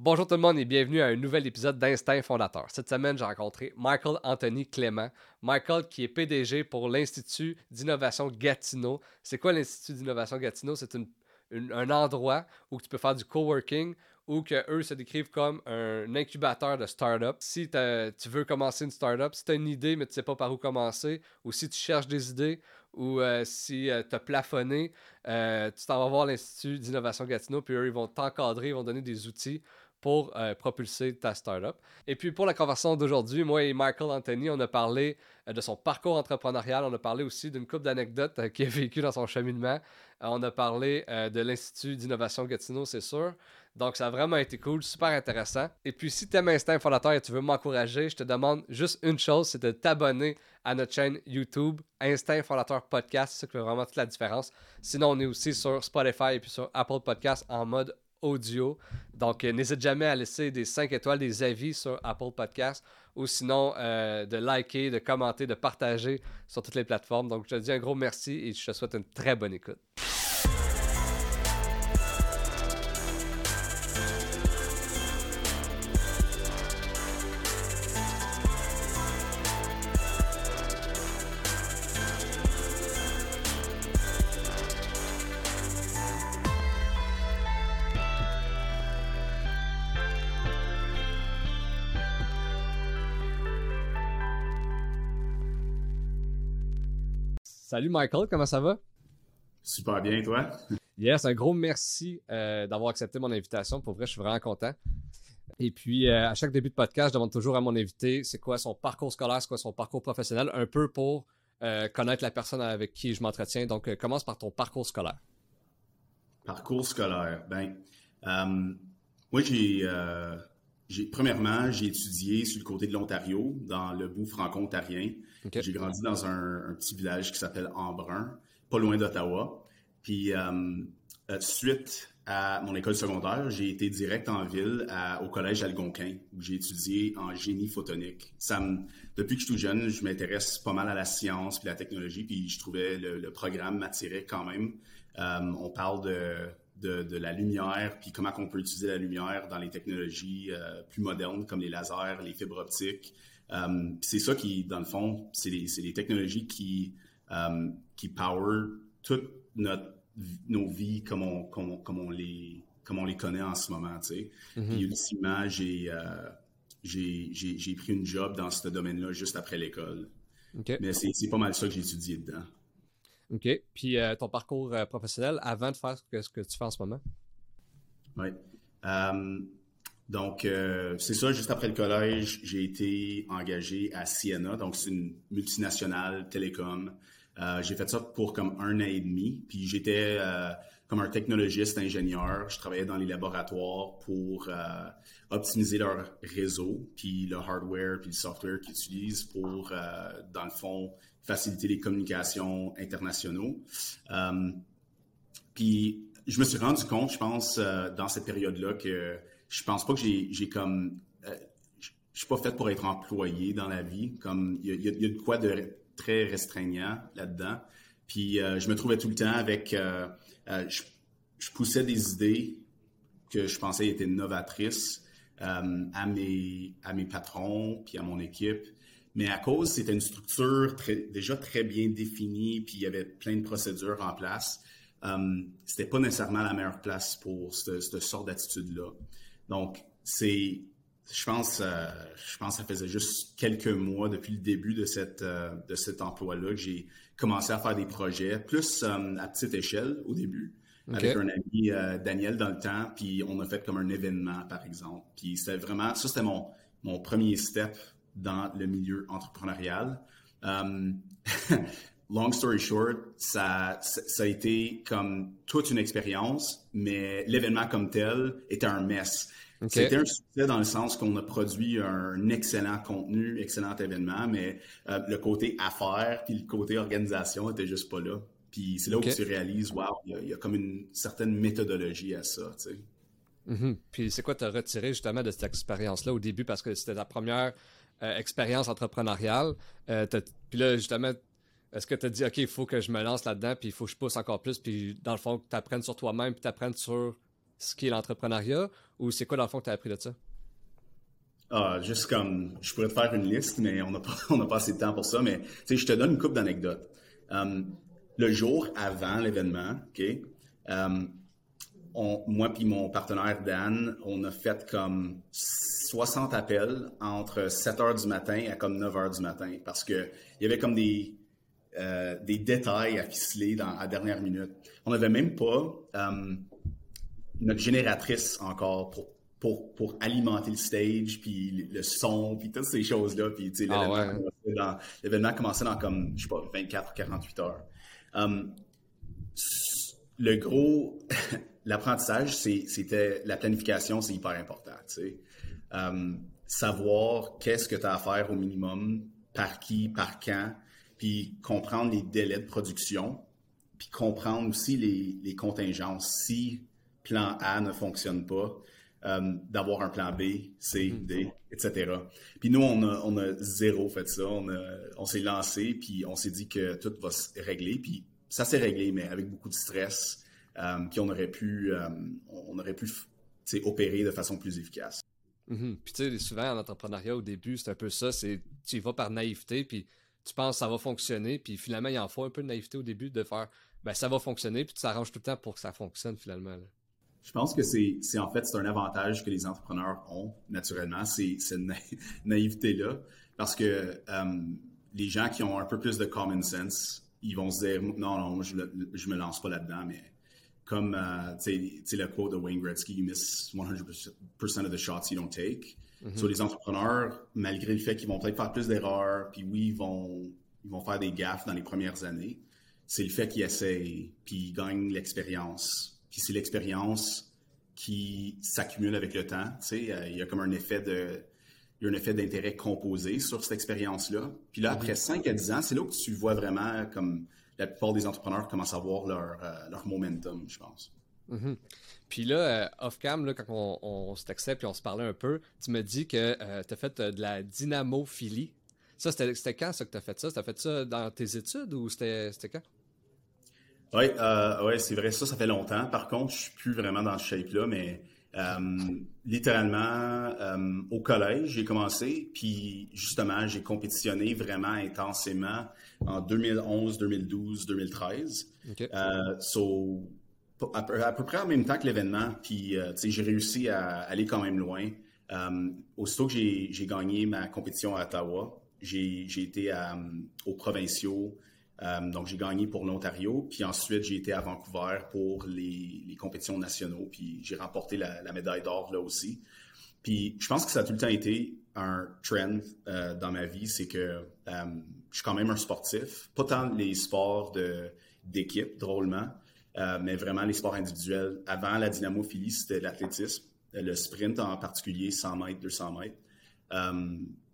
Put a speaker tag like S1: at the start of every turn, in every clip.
S1: Bonjour tout le monde et bienvenue à un nouvel épisode d'Instinct Fondateur. Cette semaine, j'ai rencontré Michael Anthony Clément. Michael qui est PDG pour l'Institut d'innovation Gatineau. C'est quoi l'Institut d'innovation Gatineau? C'est un endroit où tu peux faire du coworking ou que eux se décrivent comme un incubateur de start-up. Si tu veux commencer une start-up, si tu as une idée mais tu ne sais pas par où commencer, ou si tu cherches des idées, ou euh, si euh, tu as plafonné, euh, tu t'en vas voir l'Institut d'innovation Gatineau, puis eux, ils vont t'encadrer, ils vont donner des outils pour euh, propulser ta startup. Et puis pour la conversation d'aujourd'hui, moi et Michael Anthony, on a parlé euh, de son parcours entrepreneurial, on a parlé aussi d'une couple d'anecdotes euh, qu'il a vécu dans son cheminement. on a parlé de l'Institut d'innovation Gatineau, c'est sûr. Donc ça a vraiment été cool, super intéressant. Et puis si tu aimes Instinct Fondateur et tu veux m'encourager, je te demande juste une chose, c'est de t'abonner à notre chaîne YouTube Instinct Fondateur Podcast, c'est ça qui fait vraiment toute la différence. Sinon, on est aussi sur Spotify et puis sur Apple Podcast en mode audio. Donc, euh, n'hésite jamais à laisser des 5 étoiles, des avis sur Apple Podcast ou sinon euh, de liker, de commenter, de partager sur toutes les plateformes. Donc, je te dis un gros merci et je te souhaite une très bonne écoute. Salut Michael, comment ça va?
S2: Super bien, toi?
S1: Yes, un gros merci euh, d'avoir accepté mon invitation. Pour vrai, je suis vraiment content. Et puis, euh, à chaque début de podcast, je demande toujours à mon invité c'est quoi son parcours scolaire, c'est quoi son parcours professionnel, un peu pour euh, connaître la personne avec qui je m'entretiens. Donc, commence par ton parcours scolaire.
S2: Parcours scolaire. Ben, moi, j'ai premièrement, j'ai étudié sur le côté de l'Ontario, dans le bout franco-ontarien. J'ai grandi dans un, petit village qui s'appelle Embrun, pas loin d'Ottawa. Puis, euh, euh, suite à mon école secondaire, j'ai été direct en ville au collège Algonquin, où j'ai étudié en génie photonique. Ça depuis que je suis tout jeune, je m'intéresse pas mal à la science puis la technologie, puis je trouvais le, programme m'attirait quand même. Euh, on parle de de, la lumière, puis comment on peut utiliser la lumière dans les technologies euh, plus modernes comme les lasers, les fibres optiques. Euh, c'est ça qui, dans le fond, c'est les, technologies qui, euh, qui power toutes notre, nos vies comme on, comme, comme, on les, comme on les connaît en ce moment. Tu sais. Mm-hmm. Puis ultimement, j'ai, j'ai, pris une job dans ce domaine-là juste après l'école. Mais c'est pas mal ça que j'ai étudié dedans.
S1: OK. Puis euh, ton parcours euh, professionnel avant de faire ce que, tu fais en ce moment?
S2: Oui. Euh, donc, c'est ça, juste après le collège, j'ai été engagé à Siena, donc c'est une multinationale télécom. j'ai fait ça pour comme un an et demi, puis j'étais comme un technologiste ingénieur. Je travaillais dans les laboratoires pour optimiser leur réseau, puis le hardware, puis le software qu'ils utilisent pour, dans le fond, faciliter les communications internationaux. Euh, puis je me suis rendu compte, je pense, euh, dans cette période-là, que je pense pas que j'ai comme euh, je suis pas fait pour être employé dans la vie. Comme il y, a, de quoi de très restreignant là-dedans. Puis je me trouvais tout le temps avec je, je, poussais des idées que je pensais étaient novatrices à mes à mes patrons puis à mon équipe. Mais à cause, c'était une structure déjà très bien définie, puis il y avait plein de procédures en place. Euh, c'était pas nécessairement la meilleure place pour cette, sorte d'attitude-là. Donc, c'est, je pense, euh, je pense que ça faisait juste quelques mois depuis le début de cette euh, de cet emploi-là que j'ai commencé à faire des projets, plus euh, à petite échelle au début, avec un ami Daniel dans le temps, puis on a fait comme un événement par exemple. Puis c'était vraiment, ça c'était mon mon premier step dans le milieu entrepreneurial. Euh, long story short, ça, ça a été comme toute une expérience, mais l'événement comme tel était un mess. C'était un succès dans le sens qu'on a produit un excellent contenu, excellent événement, mais euh, le côté affaires puis le côté organisation était juste pas là. Puis c'est là où tu réalises, wow, il y, a comme une certaine méthodologie à ça, tu sais.
S1: Mm-hmm. Puis c'est quoi tu as retiré justement de cette expérience-là au début? Parce que c'était la première euh, expérience entrepreneuriale. Euh, puis là, justement, est-ce que tu as dit, OK, il faut que je me lance là-dedans, puis il faut que je pousse encore plus, puis dans le fond, que tu apprennes sur toi-même, puis tu apprennes sur ce qui est l'entrepreneuriat ou c'est quoi dans le fond que tu as appris de ça?
S2: Ah, juste comme, je pourrais te faire une liste, mais on n'a pas, pas assez de temps pour ça. Mais, tu sais, je te donne une couple d'anecdotes. Um, le jour avant l'événement, OK, moi puis mon partenaire Dan, on a fait comme 60 appels entre 7 heures du matin à comme 9 heures du matin parce que il y avait comme des, euh, des détails à ficeler dans, à la dernière minute. On n'avait même pas um, notre génératrice encore pour pour, pour alimenter le stage, puis le son, puis toutes ces choses-là. Puis, tu sais, ah l'événement commençait, dans comme, je sais pas, 24 ou 48 heures. Um, le gros, l'apprentissage, c'était la planification, c'est hyper important. Um, savoir qu'est-ce que tu as à faire au minimum, par qui, par quand, puis comprendre les délais de production, puis comprendre aussi les, les contingences. Si plan A ne fonctionne pas, euh, d'avoir un plan B, C, mhm. D, etc. Puis nous, on a, on a zéro fait ça. On, on s'est lancé, puis on s'est dit que tout va se régler. Puis ça s'est réglé, mais avec beaucoup de stress, euh, puis on aurait pu, euh, on aurait pu opérer de façon plus efficace.
S1: Mhm. Puis tu sais, souvent en entrepreneuriat, au début, c'est un peu ça, c'est tu y vas par naïveté, puis tu penses que ça va fonctionner, puis finalement, il en faut un peu de naïveté au début de faire, ben ça va fonctionner, puis tu t'arranges tout le temps pour que ça fonctionne finalement.
S2: Je pense que c'est, en fait, c'est un avantage que les entrepreneurs ont naturellement, c'est cette naïveté-là. Parce que euh, les gens qui ont un peu plus de common sense, ils vont se dire non, non, je, je me lance pas là-dedans, mais comme euh, tu sais le quote de Wayne Gretzky, you miss 100% of the shots you don't take. Mm-hmm. Sur les entrepreneurs, malgré le fait qu'ils vont peut-être faire plus d'erreurs, puis oui, ils vont, ils vont faire des gaffes dans les premières années, c'est le fait qu'ils essayent, puis ils gagnent l'expérience puis c'est l'expérience qui s'accumule avec le temps. Tu sais, euh, il y a comme un effet de il y a un effet d'intérêt composé sur cette expérience-là. Puis là, après 5 à 10 ans, c'est là que tu vois vraiment comme la plupart des entrepreneurs commencent à voir leur, euh, leur momentum, je pense.
S1: Mm-hmm. Puis là, euh, off-cam, quand on, on se textait puis on se parlait un peu, tu me dis que tu as fait de la dynamophilie. Ça, c'était quand ça que tu as fait ça? Tu as fait ça dans tes études ou c'était quand?
S2: Oui, euh, ouais, c'est vrai, ça, ça fait longtemps. Par contre, je suis plus vraiment dans ce shape-là, mais euh, littéralement, euh, au collège, j'ai commencé, puis justement, j'ai compétitionné vraiment intensément en 2011, 2012, 2013. so, à peu, près en même temps que l'événement, puis j'ai réussi à aller quand même loin. aussitôt que j'ai gagné ma compétition à Ottawa, j'ai été aux provinciaux, euh, donc, j'ai gagné pour l'Ontario. Puis ensuite, j'ai été à Vancouver pour les, compétitions nationaux. Puis j'ai remporté la, médaille d'or là aussi. Puis je pense que ça a tout le temps été un trend euh, dans ma vie. C'est que euh, je suis quand même un sportif. Pas tant les sports d'équipe, drôlement, mais vraiment les sports individuels. Avant la dynamophilie, c'était l'athlétisme. Le sprint en particulier, 100 mètres, 200 mètres.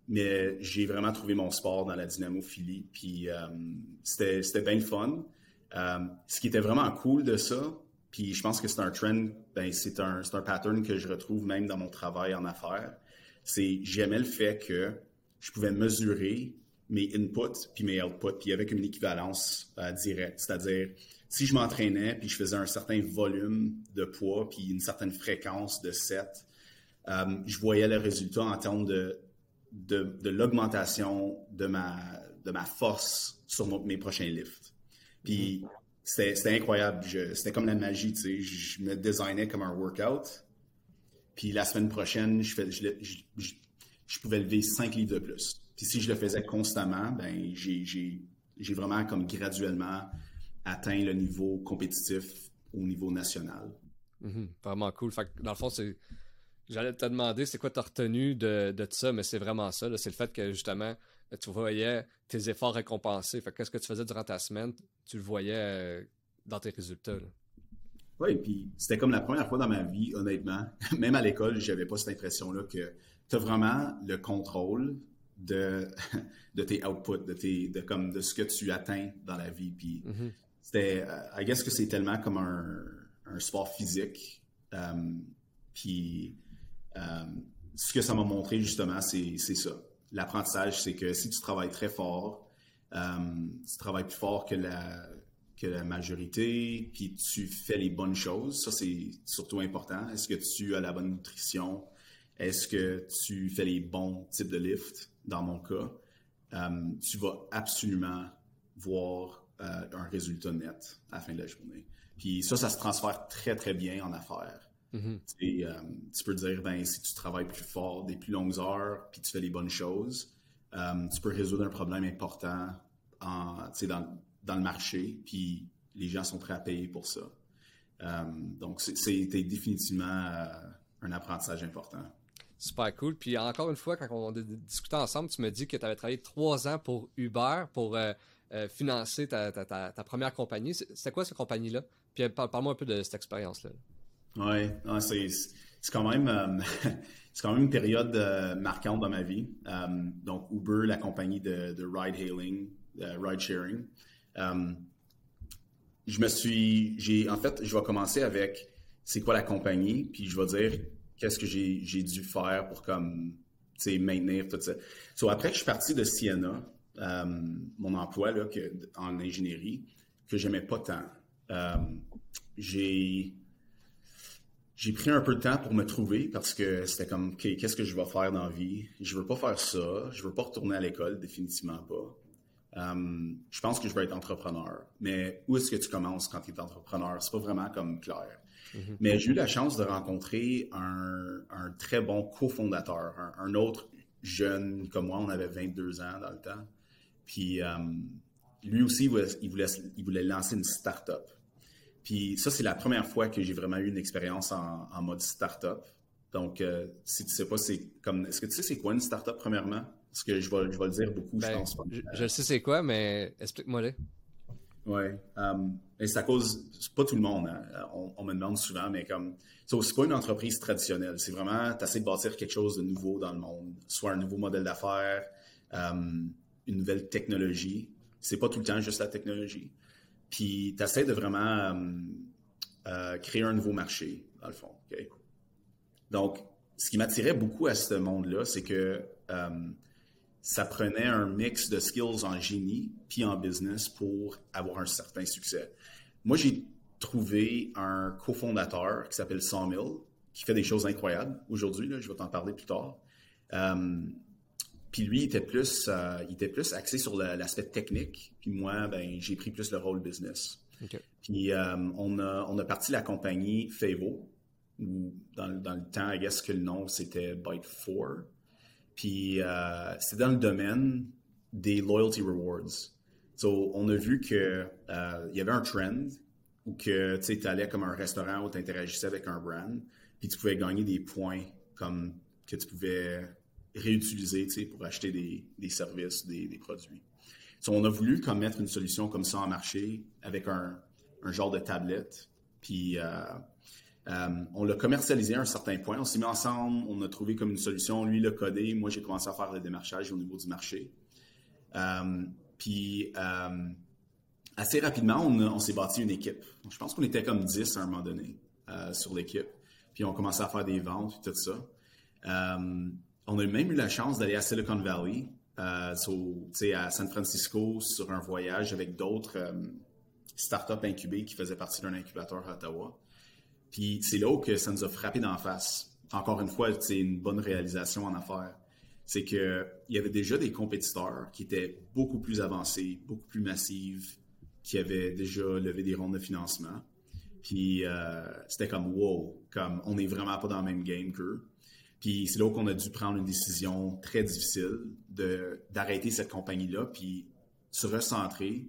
S2: Mais j'ai vraiment trouvé mon sport dans la dynamophilie, puis euh, c'était bien fun. Euh, ce qui était vraiment cool de ça, puis je pense que c'est un trend, ben c'est un, un pattern que je retrouve même dans mon travail en affaires, c'est j'aimais le fait que je pouvais mesurer mes inputs puis mes outputs, puis avec une équivalence euh, directe. C'est-à-dire, si je m'entraînais puis je faisais un certain volume de poids puis une certaine fréquence de set, je voyais le résultat en termes de de, l'augmentation de ma, de ma force sur mes prochains lifts. Puis c'était incroyable. C'était comme la magie, tu sais. Je me designais comme un workout. Puis la semaine prochaine, je, fais, je, pouvais lever 5 livres de plus. Puis si je le faisais constamment, ben j'ai vraiment comme graduellement atteint le niveau compétitif au niveau national.
S1: Mm-hmm. vraiment cool. Dans le fond, c'est J'allais te demander c'est quoi ta retenu de, de ça, mais c'est vraiment ça. C'est le fait que justement, tu voyais tes efforts récompensés. Fait qu'est-ce que tu faisais durant ta semaine, tu le voyais euh, dans tes résultats.
S2: Oui, puis c'était comme la première fois dans ma vie, honnêtement. Même à l'école, j'avais pas cette impression-là que tu as vraiment le contrôle de, de tes outputs, de, tes, de, comme, de ce que tu atteins dans la vie. Puis mm-hmm. c'était, euh, I guess que c'est tellement comme un, un sport physique. Euh, puis ce que ça m'a montré justement, c'est ça. L'apprentissage, c'est que si tu travailles très fort, euh, tu travailles plus fort que la, majorité, puis tu fais les bonnes choses. Ça, c'est surtout important. Est-ce que tu as la bonne nutrition? Est-ce que tu fais les bons types de lift? Dans mon cas, euh, tu vas absolument voir euh, un résultat net à la fin de la journée. Puis ça, ça se transfère très, très bien en affaires. Mm-hmm. Euh, tu peux dire, ben, si tu travailles plus fort, des plus longues heures, puis tu fais les bonnes choses, tu peux résoudre un problème important en, dans, dans le marché, puis les gens sont prêts à payer pour ça. Euh, donc, c'était définitivement euh, un apprentissage important.
S1: Super cool. Puis encore une fois, quand on discutait ensemble, tu me dis que tu avais travaillé trois ans pour Uber pour euh, financer ta, première compagnie. C'était quoi cette compagnie-là? Puis parle-moi un peu de cette expérience-là.
S2: Oui, c'est quand même c'est quand même une période marquante dans ma vie. donc Uber, la compagnie de, de ride hailing, ride sharing. Euh, je me suis, j'ai, en fait, je vais commencer avec c'est quoi la compagnie, puis je vais dire qu'est-ce que j'ai, dû faire pour comme, maintenir tout ça. So, après que je suis parti de Siena, euh, mon emploi là, que, en ingénierie, que j'aimais pas tant, euh, j'ai, j'ai pris un peu de temps pour me trouver parce que c'était comme, qu'est-ce que je vais faire dans la vie? Je veux pas faire ça. Je veux pas retourner à l'école, définitivement pas. Euh, je pense que je vais être entrepreneur. Mais où est-ce que tu commences quand tu es entrepreneur? C'est pas vraiment comme clair. Mm-hmm. Mais j'ai eu la chance de rencontrer un, très bon cofondateur, un, un, autre jeune comme moi, on avait 22 ans dans le temps. Puis euh, lui aussi, il voulait, il voulait, lancer une start-up. Puis ça, c'est la première fois que j'ai vraiment eu une expérience en, mode start-up. Donc, euh, si tu sais pas, c'est comme. Est-ce que tu sais c'est quoi une start-up premièrement? Parce que je vais, je vais le dire beaucoup, je ben, pense.
S1: Je, je sais c'est quoi, mais explique-moi-le.
S2: Oui. Um, c'est à cause, c'est pas tout le monde, hein. on, me demande souvent, mais comme, c'est pas une entreprise traditionnelle. C'est vraiment, tu de bâtir quelque chose de nouveau dans le monde, soit un nouveau modèle d'affaires, um, une nouvelle technologie. C'est pas tout le temps juste la technologie. Puis tu essaies de vraiment um, euh, créer un nouveau marché, dans le fond. Donc, ce qui m'attirait beaucoup à ce monde-là, c'est que ça prenait un mix de skills en génie puis en business pour avoir un certain succès. Moi, j'ai trouvé un cofondateur qui s'appelle Sawmill, qui fait des choses incroyables aujourd'hui. Je vais t'en parler plus tard. Euh, puis lui, il était plus, euh, il était plus axé sur l'aspect technique. Puis moi, ben, j'ai pris plus le rôle business. Puis euh, on, a, on a parti la compagnie Favo, ou dans, dans, le temps, I guess que le nom, c'était Byte 4. Puis euh, c'est dans le domaine des loyalty rewards. So, on a vu que euh, il y avait un trend où que tu allais comme un restaurant où tu interagissais avec un brand, puis tu pouvais gagner des points comme que tu pouvais réutiliser pour acheter des, services, des, produits. So, on a voulu comme mettre une solution comme ça en marché avec un, genre de tablette. Puis euh, euh, on l'a commercialisé à un certain point. On s'est mis ensemble, on a trouvé comme une solution. Lui l'a codé, moi j'ai commencé à faire le démarchage au niveau du marché. Euh, puis assez rapidement, on, s'est bâti une équipe. Je pense qu'on était comme 10 à un moment donné sur l'équipe. Puis on commençait à faire des ventes tout ça. On a même eu la chance d'aller à Silicon Valley, à San Francisco, sur un voyage avec d'autres startups incubées qui faisaient partie d'un incubateur à Ottawa. Puis c'est là que ça nous a frappé d'en face. Encore une fois, c'est une bonne réalisation en affaires. C'est qu'il y avait déjà des compétiteurs qui étaient beaucoup plus avancés, beaucoup plus massifs, qui avaient déjà levé des rondes de financement. Puis euh, c'était comme wow, comme on n'est vraiment pas dans le même game qu'eux. Puis c'est là qu'on a dû prendre une décision très difficile de d'arrêter cette compagnie-là, puis se recentrer,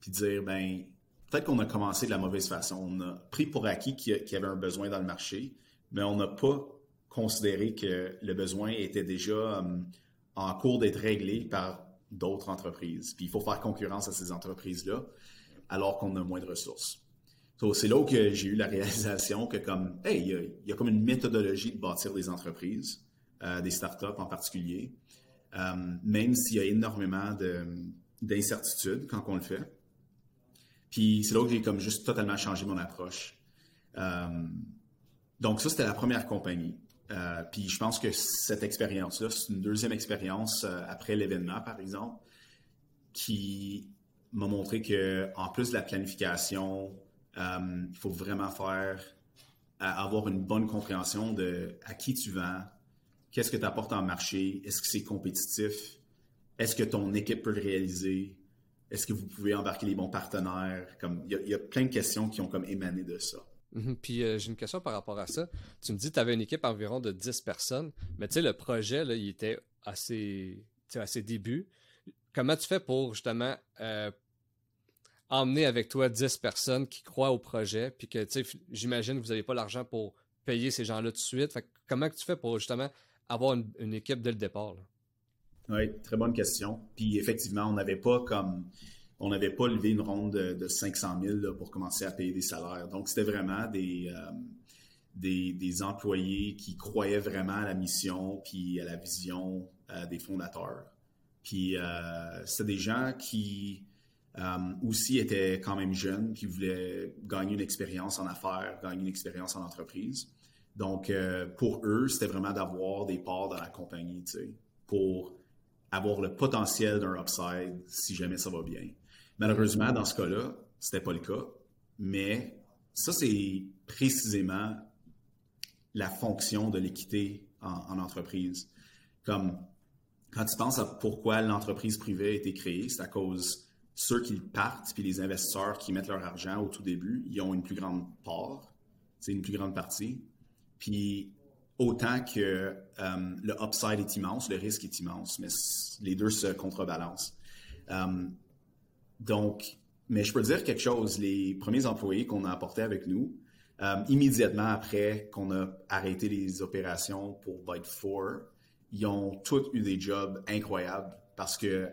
S2: puis dire ben peut-être qu'on a commencé de la mauvaise façon. On a pris pour acquis qu'il y avait un besoin dans le marché, mais on n'a pas considéré que le besoin était déjà euh, en cours d'être réglé par d'autres entreprises. Puis il faut faire concurrence à ces entreprises-là alors qu'on a moins de ressources. C'est là où j'ai eu la réalisation que comme, hey, il y, a, comme une méthodologie de bâtir des entreprises, euh, des startups en particulier, euh, même s'il y a énormément d'incertitudes quand on le fait. Puis c'est là où j'ai comme juste totalement changé mon approche. Euh, donc ça, c'était la première compagnie. Puis je pense que cette expérience-là, c'est une deuxième expérience après l'événement, par exemple, qui m'a montré que en plus de la planification, il faut vraiment faire avoir une bonne compréhension de à qui tu vends, qu'est-ce que tu apportes en marché, est-ce que c'est compétitif, est-ce que ton équipe peut le réaliser, est-ce que vous pouvez embarquer les bons partenaires, comme il y, a plein de questions qui ont comme émané de ça.
S1: Mhm. Puis euh, j'ai une question par rapport à ça. Tu me dis que tu avais une équipe environ de 10 personnes, mais tu sais, le projet, là, il était assez, à ses débuts. Comment tu fais pour justement euh, emmener avec toi 10 personnes qui croient au projet, puis que, tu sais, j'imagine que vous n'avez pas l'argent pour payer ces gens-là tout de suite. Fait comment tu fais pour justement avoir une, équipe dès le départ?
S2: Oui, très bonne question. Puis effectivement, on n'avait pas comme on n'avait pas levé une ronde de, 500 000 pour commencer à payer des salaires. Donc, c'était vraiment des, euh, des, employés qui croyaient vraiment à la mission puis à la vision euh, des fondateurs. Puis, euh, c'était des gens qui euh, aussi étaient quand même jeunes, qui voulaient gagner une expérience en affaires, gagner une expérience en entreprise. Donc, euh, pour eux, c'était vraiment d'avoir des parts dans la compagnie, tu sais, pour avoir le potentiel d'un upside si jamais ça va bien. Malheureusement, dans ce cas-là, c'était pas le cas, mais ça, c'est précisément la fonction de l'équité en, en, entreprise. Comme quand tu penses à pourquoi l'entreprise privée a été créée, c'est à cause ceux qui partent, puis les investisseurs qui mettent leur argent au tout début, ils ont une plus grande part, c'est une plus grande partie. Puis autant que euh, le upside est immense, le risque est immense, mais les deux se contrebalancent. Euh, donc, mais je peux dire quelque chose, les premiers employés qu'on a apportés avec nous, euh, immédiatement après qu'on a arrêté les opérations pour Byte4, ils ont tous eu des jobs incroyables parce que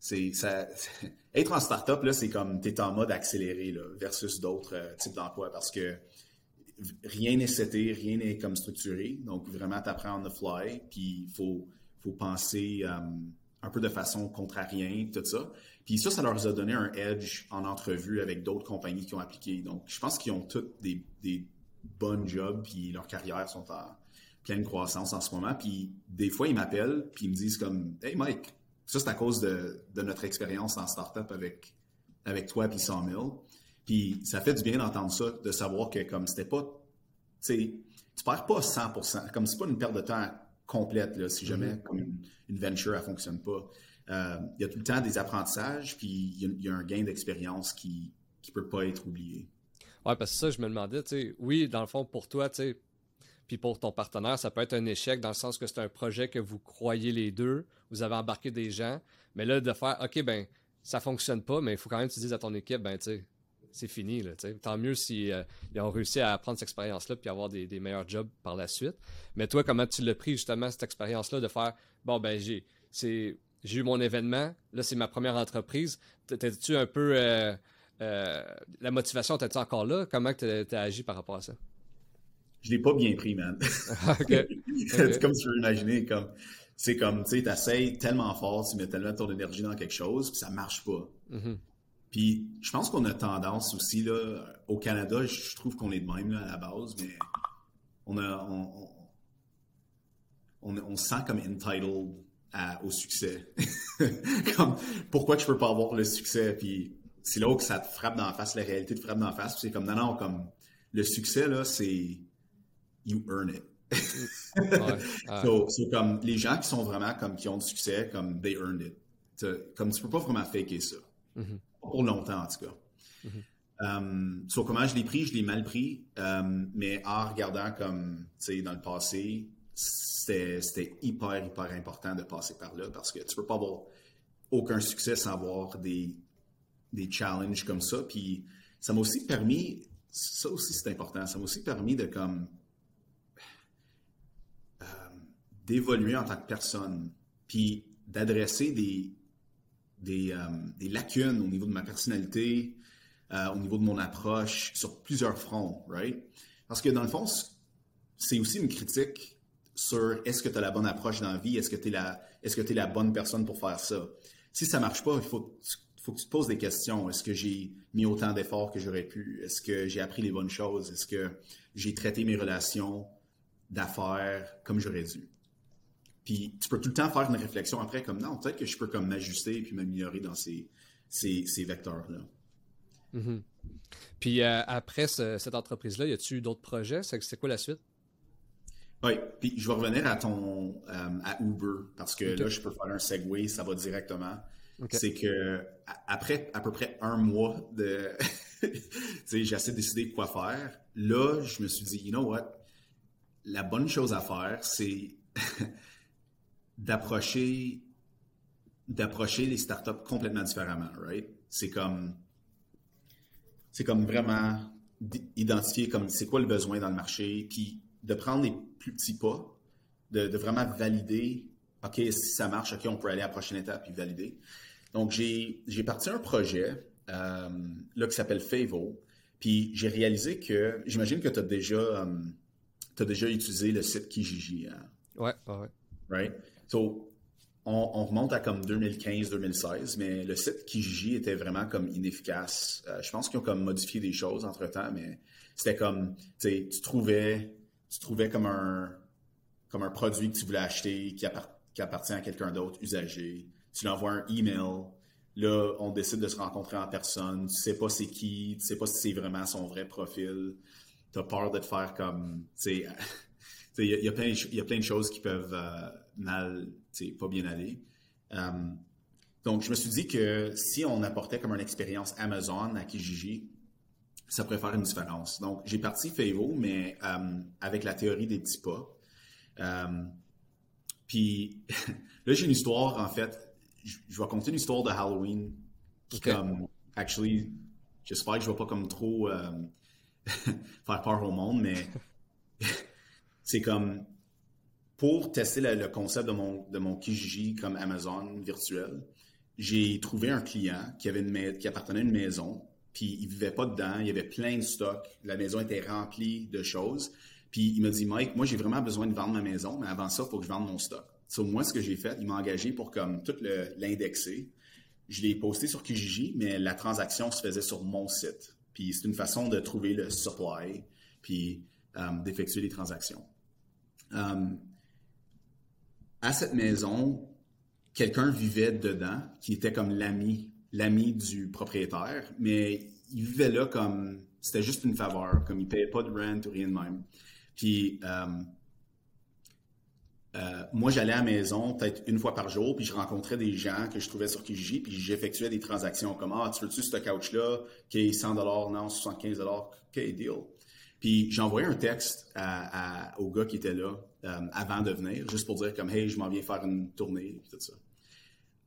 S2: être en startup là c'est comme tu es en mode accéléré versus d'autres euh, types d'emplois parce que rien n'est seté, rien n'est comme structuré. Donc vraiment tu apprends on the fly puis il faut faut penser euh, un peu de façon contrarienne tout ça. Puis ça ça leur a donné un edge en entrevue avec d'autres compagnies qui ont appliqué. Donc je pense qu'ils ont toutes des, des bonnes jobs puis leurs carrières sont en pleine croissance en ce moment. Puis des fois ils m'appellent puis ils me disent comme hey Mike ça, c'est à cause de, notre expérience en startup avec, avec toi et Sawmill. Puis ça fait du bien d'entendre ça, de savoir que comme c'était pas, tu sais, tu perds pas 100%, comme c'est pas une perte de temps complète là, si jamais mm-hmm. comme une, venture ne fonctionne pas. Euh, il y a tout le temps des apprentissages, puis il y, a un gain d'expérience qui ne peut pas être oublié.
S1: Ouais, parce que ça, je me demandais, tu sais, oui, dans le fond, pour toi, tu sais, puis pour ton partenaire, ça peut être un échec dans le sens que c'est un projet que vous croyez les deux, vous avez embarqué des gens, mais là, de faire, OK, ben, ça fonctionne pas, mais il faut quand même que tu dises à ton équipe, ben, tu sais, c'est fini, là, Tant mieux s'ils si, ont réussi à prendre cette expérience-là puis avoir des, meilleurs jobs par la suite. Mais toi, comment tu l'as pris, justement, cette expérience-là, de faire, bon, ben, j'ai, j'ai eu mon événement, là, c'est ma première entreprise. T'es-tu un peu. Euh, euh, la motivation, t'es-tu encore là? Comment tu as agi par rapport à ça?
S2: je l'ai pas bien pris, man. c'est comme tu peux imaginer, comme c'est comme, tu sais, t'essayes tellement fort, tu mets tellement ton énergie dans quelque chose, puis ça marche pas. Mm-hmm. Puis je pense qu'on a tendance aussi, là, au Canada, je trouve qu'on est de même, là, à la base, mais on a, on, on, se sent comme entitled au succès. comme, pourquoi tu peux pas avoir le succès? Puis c'est là où ça te frappe dans la face, la réalité te frappe dans la face, c'est comme, non, non, comme, le succès, là, c'est you earn it. C'est comme les gens qui sont vraiment comme qui ont du succès, comme they earned it. comme tu peux pas vraiment faker ça. Mm-hmm. Pour longtemps, en tout cas. Mm comment je l'ai pris, je l'ai mal pris, um, mais en regardant comme, tu sais, dans le passé, c'était hyper, hyper important de passer par là parce que tu peux pas avoir aucun succès sans avoir des, des challenges comme ça. Puis ça m'a aussi permis, ça aussi c'est important, ça m'a aussi permis de comme d'évoluer en tant que personne, puis d'adresser des, euh, lacunes au niveau de ma personnalité, euh, au niveau de mon approche sur plusieurs fronts, right? Parce que dans le fond, c'est aussi une critique sur est-ce que tu as la bonne approche dans la vie, est-ce que tu es, la, est la bonne personne pour faire ça? Si ça marche pas, il faut, faut que tu te poses des questions. Est-ce que j'ai mis autant d'efforts que j'aurais pu? Est-ce que j'ai appris les bonnes choses? Est-ce que j'ai traité mes relations d'affaires comme j'aurais dû? Puis tu peux tout le temps faire une réflexion après comme non, peut-être que je peux comme m'ajuster et puis m'améliorer dans ces ces, ces vecteurs-là.
S1: Mm-hmm. Puis euh, après cette entreprise-là, y a-tu d'autres projets? C'est quoi la suite?
S2: Oui, puis je vais revenir à ton euh, à Uber parce que là, je peux faire un segue, ça va directement. C'est que après à peu près un mois de j'ai assez décidé quoi faire. Là, je me suis dit, you know what? La bonne chose à faire, c'est d'approcher d'approcher les startups complètement différemment, right? C'est comme c'est comme vraiment identifier comme c'est quoi le besoin dans le marché, puis de prendre les plus petits pas, de, vraiment valider, OK, si ça marche, OK, on peut aller à la prochaine étape et valider. Donc, j'ai parti un projet euh, là qui s'appelle Favo, puis j'ai réalisé que, j'imagine que tu as déjà, euh, as déjà utilisé le site Kijiji. Hein?
S1: Ouais, ouais,
S2: Right? So, on, remonte à comme 2015-2016, mais le site Kijiji était vraiment comme inefficace. Euh, je pense qu'ils ont comme modifié des choses entre-temps, mais c'était comme, tu sais, tu trouvais tu trouvais comme un, comme un produit que tu voulais acheter qui, appartient à quelqu'un d'autre, usagé. Tu lui envoies un email. Là, on décide de se rencontrer en personne. Tu sais pas c'est qui, tu sais pas si c'est vraiment son vrai profil. Tu as peur de te faire comme. Il y, y, a plein de choses qui peuvent euh, mal, pas bien aller. Euh, donc, je me suis dit que si on apportait comme une expérience Amazon à Kijiji, ça pourrait faire une différence. Donc, j'ai parti Favo, mais euh, avec la théorie des petits pas. Euh, puis là, j'ai une histoire, en fait. Je, vais compter une histoire de Halloween qui, comme, actually, j'espère que je ne vais pas comme trop euh, faire peur au monde, mais c'est comme pour tester le, concept de mon, de mon Kijiji comme Amazon virtuel, j'ai trouvé un client qui, avait une, qui appartenait à une maison puis il vivait pas dedans, il y avait plein de stocks, la maison était remplie de choses. Puis il m'a dit, Mike, moi j'ai vraiment besoin de vendre ma maison, mais avant ça, il faut que je vende mon stock. So, moi, ce que j'ai fait, il m'a engagé pour comme tout l'indexer. Je l'ai posté sur Kijiji, mais la transaction se faisait sur mon site. Puis c'est une façon de trouver le supply, puis euh, d'effectuer les transactions. Euh, à cette maison, quelqu'un vivait dedans qui était comme l'ami l'ami du propriétaire, mais il vivait là comme c'était juste une faveur, comme il payait pas de rent ou rien de même. Puis euh, euh, moi, j'allais à la maison peut-être une fois par jour, puis je rencontrais des gens que je trouvais sur Kijiji, puis j'effectuais des transactions comme Ah, tu veux-tu ce couch-là, est 100 non, 75 OK, deal. Puis j'envoyais un texte au gars qui était là euh, avant de venir, juste pour dire comme Hey, je m'en viens faire une tournée, tout ça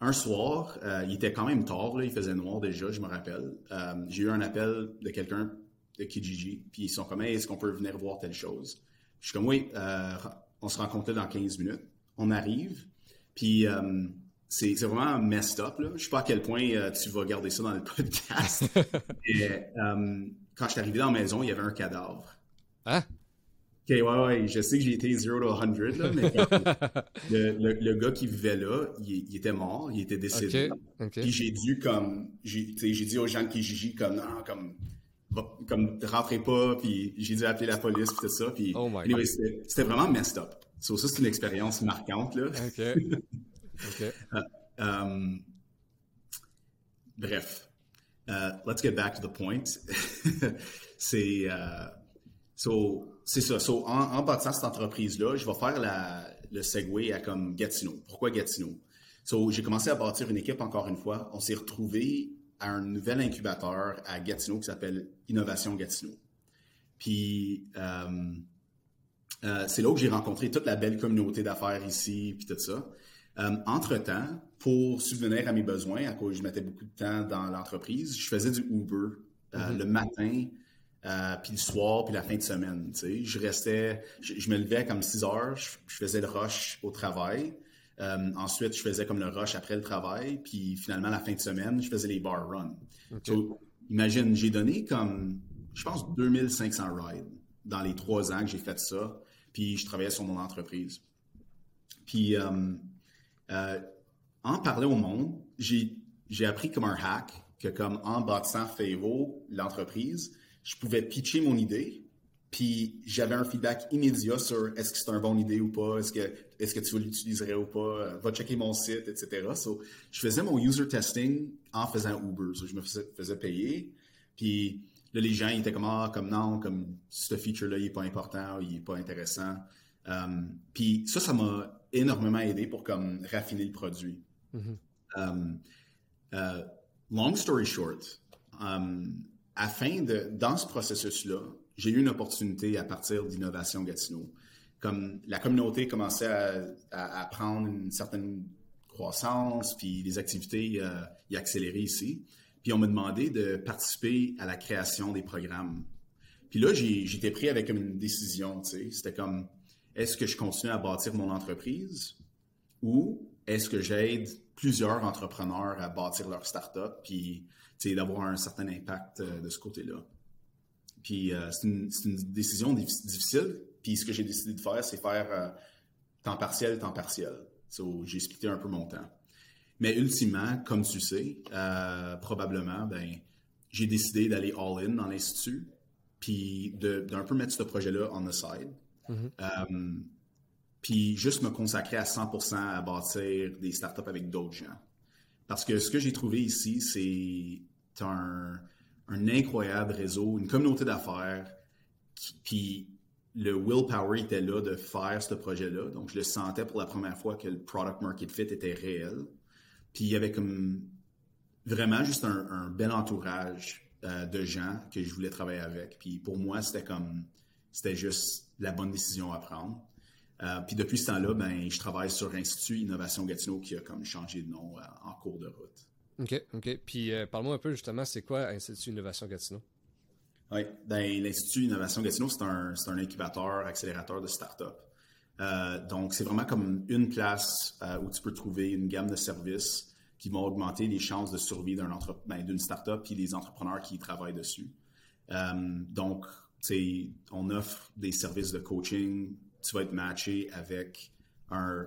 S2: un soir, euh, il était quand même tard, il faisait noir déjà, je me rappelle. Euh, j'ai eu un appel de quelqu'un de Kijiji, puis ils sont comme est-ce qu'on peut venir voir telle chose? Je suis comme oui, on se rencontrait dans 15 minutes. On arrive, puis c'est, vraiment messed up. Là. Je sais pas à quel point tu vas garder ça dans le podcast. Et, quand je suis arrivé dans la maison, il y avait un cadavre.
S1: Hein?
S2: Ouais, ouais, je sais que j'ai été 0 to 100, là, mais le, le, gars qui vivait là, il, était mort, il était décédé. Puis j'ai dû, comme, j'ai dit aux gens qui Gigi, comme, non, comme, comme, rentrez pas, puis j'ai dû appeler la police, puis tout ça. Puis,
S1: oh
S2: c'était vraiment messed up. So, ça, c'est une expérience marquante, là.
S1: OK. OK.
S2: Euh, euh, bref. Uh, let's get back to the point. c'est, uh, so, c'est ça. en, en, bâtissant cette entreprise-là, je vais faire le segue à comme Gatineau. Pourquoi Gatineau? So, j'ai commencé à bâtir une équipe encore une fois. On s'est retrouvé à un nouvel incubateur à Gatineau qui s'appelle Innovation Gatineau. Puis euh, euh, c'est là où j'ai rencontré toute la belle communauté d'affaires ici, puis tout ça. Euh, entre-temps, pour subvenir à mes besoins, à cause je mettais beaucoup de temps dans l'entreprise, je faisais du Uber mm-hmm. le matin euh, puis le soir, puis la fin de semaine. Tu sais. Je restais, je, me levais comme 6 heures, je, faisais le rush au travail. Euh, ensuite, je faisais comme le rush après le travail. Puis finalement, la fin de semaine, je faisais les bar runs. imagine, j'ai donné comme, je pense, 2500 rides dans les trois ans que j'ai fait ça. Puis je travaillais sur mon entreprise. Puis euh, en parler au monde, j'ai appris comme un hack que comme en bâtissant Favo, l'entreprise, je pouvais pitcher mon idée, puis j'avais un feedback immédiat sur est-ce que c'est une bonne idée ou pas, est-ce que, est-ce que tu l'utiliserais ou pas, euh, va checker mon site, etc. So, je faisais mon user testing en faisant Uber. je me faisais, payer. Puis là, les gens ils étaient comme, ah, comme non, comme ce feature-là, il n'est pas important, il n'est pas intéressant. Um, puis ça, ça m'a énormément aidé pour comme raffiner le produit. Mm-hmm. Um, uh, long story short, um, afin de, dans ce processus-là, j'ai eu une opportunité à partir d'Innovation Gatineau. Comme la communauté commençait à, prendre une certaine croissance, puis les activités euh, y accéléraient ici. Puis on m'a demandé de participer à la création des programmes. Puis là, j'étais pris avec une décision, tu sais. C'était comme, est-ce que je continue à bâtir mon entreprise ou est-ce que j'aide plusieurs entrepreneurs à bâtir leur start-up puis d'avoir un certain impact euh, de ce côté-là? Puis euh, c'est une, décision difficile. Puis ce que j'ai décidé de faire, c'est faire euh, temps partiel, temps partiel. So, j'ai splitté un peu mon temps. Mais ultimement, comme tu sais, euh, probablement, ben, j'ai décidé d'aller all-in dans l'Institut, puis d'un peu mettre ce projet-là on the side. Mm-hmm. Puis juste me consacrer à 100% à bâtir des startups avec d'autres gens. Parce que ce que j'ai trouvé ici, c'est un, incroyable réseau, une communauté d'affaires, puis le willpower était là de faire ce projet-là. Donc, je le sentais pour la première fois que le product market fit était réel. Puis, il y avait comme vraiment juste un, bel entourage euh, de gens que je voulais travailler avec. Puis, pour moi, c'était comme, c'était juste la bonne décision à prendre. Euh, puis, depuis ce temps-là, ben, je travaille sur Institut Innovation Gatineau qui a comme changé de nom euh, en cours de route.
S1: OK, OK. Puis euh, parle-moi un peu justement, c'est quoi Institut Innovation Gatineau?
S2: Oui, ben, l'Institut Innovation Gatineau, c'est un, un, incubateur, accélérateur de start-up. Donc, c'est vraiment comme une place où tu peux trouver une gamme de services qui vont augmenter les chances de survie d'un ben, d'une start-up et les entrepreneurs qui y travaillent dessus. donc, on offre des services de coaching. Tu vas être matché avec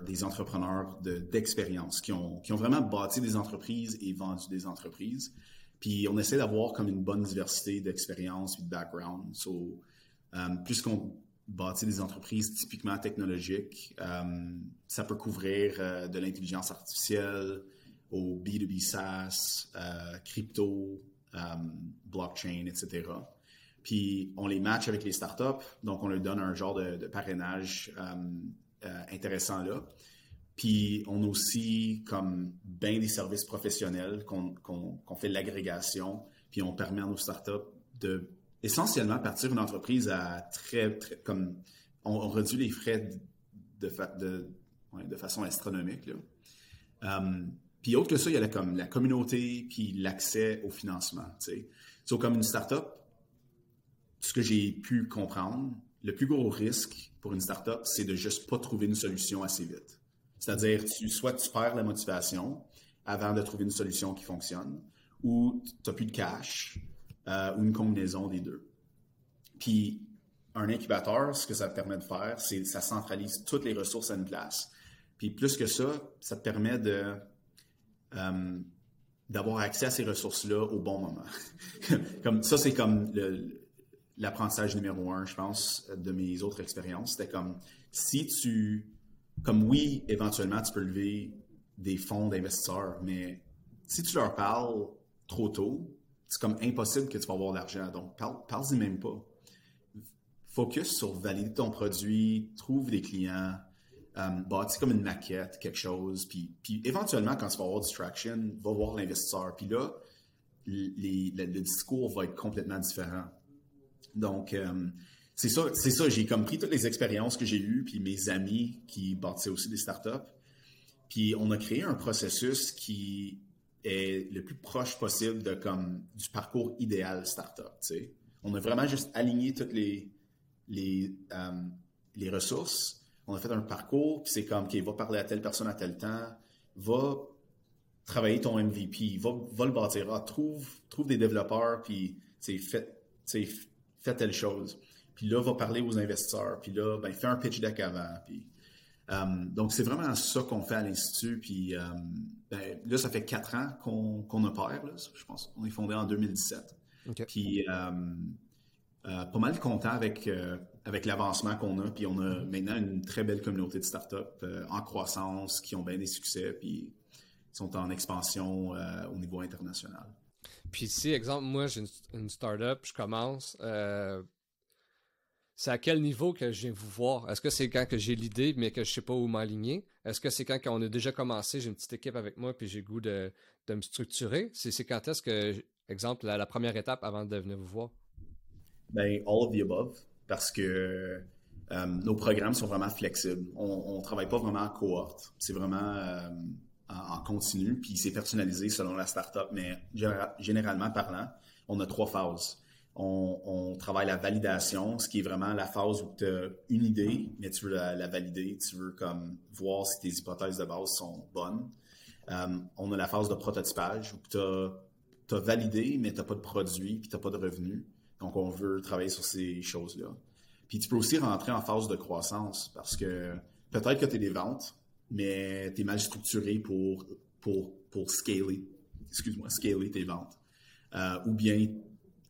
S2: des entrepreneurs d'expérience qui, ont, vraiment bâti des entreprises et vendu des entreprises. Puis on essaie d'avoir comme une bonne diversité d'expérience et de background. So, euh, puisqu'on bâtit des entreprises typiquement technologiques, euh, ça peut couvrir euh, de l'intelligence artificielle au B2B SaaS, crypto, blockchain, etc. Puis on les match avec les startups, donc on leur donne un genre de, parrainage euh, intéressant là. Puis on a aussi comme bien des services professionnels qu'on fait l'agrégation, puis on permet à nos startups de essentiellement partir une entreprise à très, comme on, réduit les frais de, façon astronomique. Um, puis autre que ça, il y a la, communauté puis l'accès au financement. Tu sais. comme une startup, ce que j'ai pu comprendre, le plus gros risque pour une startup, c'est de juste pas trouver une solution assez vite. C'est-à-dire, soit tu perds la motivation avant de trouver une solution qui fonctionne, ou tu n'as plus de cash, euh, ou une combinaison des deux. Puis, un incubateur, ce que ça te permet de faire, c'est ça centralise toutes les ressources à une place. Puis, plus que ça, ça te permet de euh, d'avoir accès à ces ressources-là au bon moment. comme ça, c'est comme le, l'apprentissage numéro un, je pense, de mes autres expériences. C'était comme si tu, comme oui, éventuellement, tu peux lever des fonds d'investisseurs, mais si tu leur parles trop tôt, c'est comme impossible que tu vas avoir de l'argent. Donc, parle, y même pas. Focus sur valider ton produit, trouve des clients, euh, bâtis comme une maquette, quelque chose, puis, puis éventuellement, quand tu vas avoir distraction, va voir l'investisseur. Puis là, le discours va être complètement différent. Donc, euh, c'est ça, c'est ça. J'ai comme pris toutes les expériences que j'ai eues, puis mes amis qui bâtissaient aussi des startups. Puis on a créé un processus qui est le plus proche possible de comme du parcours idéal startup. Tu On a vraiment juste aligné toutes les, les, euh, les ressources. On a fait un parcours, puis c'est comme, OK, va parler à telle personne à tel temps, va travailler ton MVP, va, va le bâtir, ah, trouve, trouve des développeurs, puis fait, fais telle chose. Puis là, va parler aux investisseurs. Puis là, ben, fais un pitch deck avant. Puis, euh, donc, c'est vraiment ça qu'on fait à l'Institut. Puis euh, ben, là, ça fait quatre ans qu'on qu'on opère. Là, je pense qu'on est fondé en 2017. Puis euh, pas mal content avec, avec l'avancement qu'on a. Puis on a maintenant une très belle communauté de startups en croissance qui ont bien des succès. Puis sont en expansion au niveau international.
S1: Puis si, exemple, moi, j'ai une, startup, je commence, c'est à quel niveau que je viens vous voir? Est-ce que c'est quand que j'ai l'idée, mais que je sais pas où m'aligner? Est-ce que c'est quand on a déjà commencé, j'ai une petite équipe avec moi, puis j'ai le goût de, me structurer? C'est quand est-ce que, exemple, la, première étape avant de venir vous voir?
S2: Ben, all of the above, parce que euh, nos programmes sont vraiment flexibles. On ne travaille pas vraiment en cohorte. C'est vraiment euh, en, continu, puis c'est personnalisé selon la startup, mais généralement parlant, on a trois phases on, travaille la validation, ce qui est vraiment la phase où tu as une idée, mais tu veux la, valider, tu veux comme voir si tes hypothèses de base sont bonnes. Euh, on a la phase de prototypage où tu as, validé, mais tu n'as pas de produit, puis tu n'as pas de revenus. Donc, on veut travailler sur ces choses-là. Puis tu peux aussi rentrer en phase de croissance parce que peut-être que tu as des ventes, mais tu es mal structuré pour, pour, pour scaler, excuse-moi, scaler tes ventes. Euh, ou bien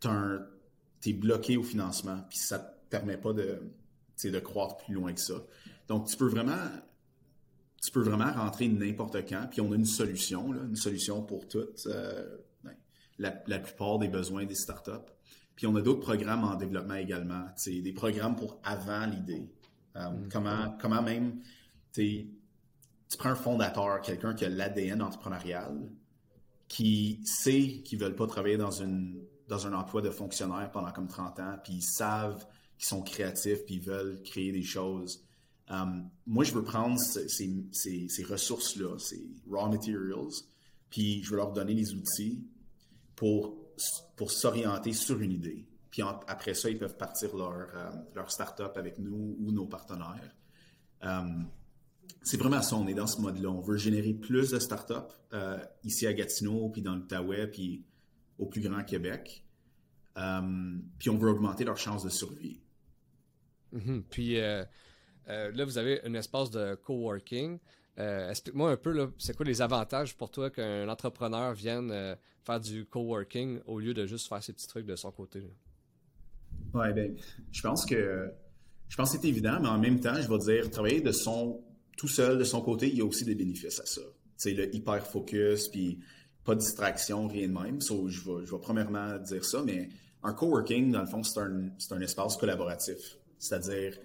S2: tu es bloqué au financement, puis ça ne te permet pas de, de croître plus loin que ça. Donc, tu peux vraiment, tu peux vraiment rentrer n'importe quand, puis on a une solution, une solution pour toutes, euh, ben, la, plupart des besoins des startups. Puis on a d'autres programmes en développement également, des programmes pour avant l'idée. Euh, mm-hmm. comment, comment même, tu prends un fondateur, quelqu'un qui a l'ADN entrepreneurial, qui sait qu'ils ne veulent pas travailler dans une dans un emploi de fonctionnaire pendant comme 30 ans, puis ils savent qu'ils sont créatifs, puis ils veulent créer des choses. Um, moi, je veux prendre ces, ces, ressources-là, ces raw materials, puis je veux leur donner les outils pour, pour s'orienter sur une idée. Puis après ça, ils peuvent partir leur, euh, leur start-up avec nous ou nos partenaires. Um, c'est vraiment ça, on est dans ce mode-là. On veut générer plus de start-up euh, ici à Gatineau, puis dans l'Outaouais, puis au plus grand Québec. Euh, puis on veut augmenter leurs chances de survie.
S1: Mhm. Puis euh, euh, là, vous avez un espace de coworking. Explique-moi un peu, c'est quoi les avantages pour toi qu'un entrepreneur vienne faire du coworking au lieu de juste faire ses petits trucs de son côté?
S2: Oui, ben, je pense que je pense que c'est évident, mais en même temps, je vais dire, travailler de son tout seul, de son côté, il y a aussi des bénéfices à ça. C'est le hyper focus, puis pas de distraction, rien de même. je, vais, je vais premièrement dire ça, mais un coworking, dans le fond, c'est un, un, espace collaboratif. C'est-à-dire,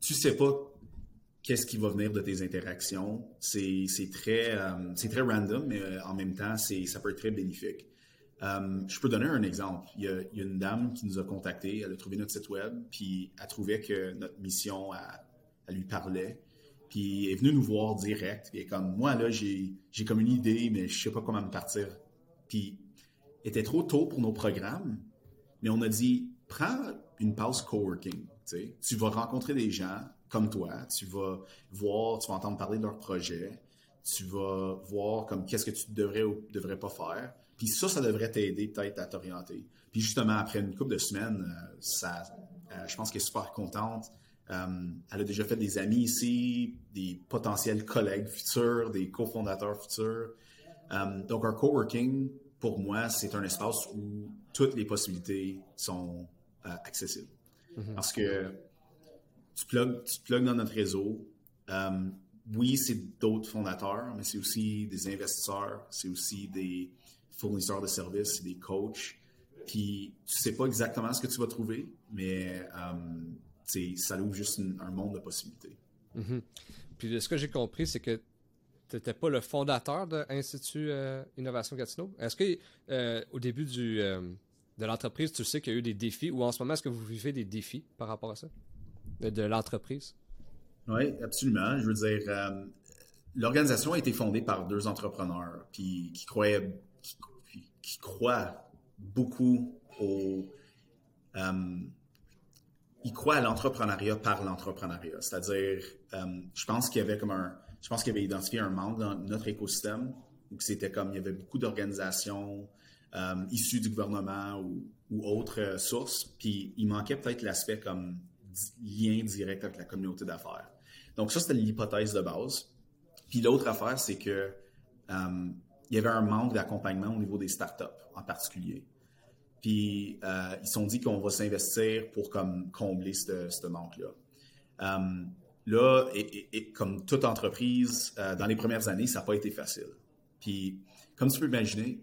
S2: tu sais pas qu'est-ce qui va venir de tes interactions. C'est très, euh, c'est très random, mais euh, en même temps, ça peut être très bénéfique. Euh, je peux donner un exemple. Il y, a, il y, a, une dame qui nous a contactés, elle a trouvé notre site web, puis elle trouvait que notre mission, elle, lui parlait. Puis elle est venue nous voir direct. Puis comme, moi, là, j'ai comme une idée, mais je sais pas comment me partir. Puis était trop tôt pour nos programmes, mais on a dit, prends une pause coworking. Tu vas rencontrer des gens comme toi, tu vas voir, tu vas entendre parler de leurs projets, tu vas voir comme qu'est-ce que tu devrais ou devrais pas faire. Puis ça, ça devrait t'aider peut-être à t'orienter. Puis justement, après une couple de semaines, euh, ça, euh, je pense qu'elle est super contente. Euh, elle a déjà fait des amis ici, des potentiels collègues futurs, des cofondateurs futurs. donc un coworking, pour moi, c'est un espace où toutes les possibilités sont euh, accessibles. Mhm. Parce que tu plugues, tu dans notre réseau. Euh, oui, c'est d'autres fondateurs, mais c'est aussi des investisseurs, c'est aussi des fournisseurs de services, des coachs. Puis tu sais pas exactement ce que tu vas trouver, mais euh, ça ouvre juste un monde de possibilités.
S1: Mhm. Puis ce que j'ai compris, c'est que tu n'étais pas le fondateur de l'Institut euh, Innovation Gatineau. Est-ce que euh, au début du, euh, de l'entreprise, tu sais qu'il y a eu des défis ou en ce moment, est-ce que vous vivez des défis par rapport à ça, de, l'entreprise?
S2: Oui, absolument. Je veux dire, l'organisation a été fondée par deux entrepreneurs qui, qui croyaient, qui, croient beaucoup au. Ils croient à l'entrepreneuriat par l'entrepreneuriat. C'est-à-dire, je pense qu'il y avait comme un je pense qu'il avait identifié un manque dans notre écosystème, où c'était comme il y avait beaucoup d'organisations euh, issues du gouvernement ou, autres euh, sources, puis il manquait peut-être l'aspect comme lien direct avec la communauté d'affaires. Donc ça, c'était l'hypothèse de base. Puis l'autre affaire, c'est que euh, il y avait un manque d'accompagnement au niveau des startups en particulier. Puis euh, ils se sont dit qu'on va s'investir pour comme combler ce manque-là. Euh, là, et, comme toute entreprise, euh, dans les premières années, ça n'a pas été facile. Puis, comme tu peux imaginer,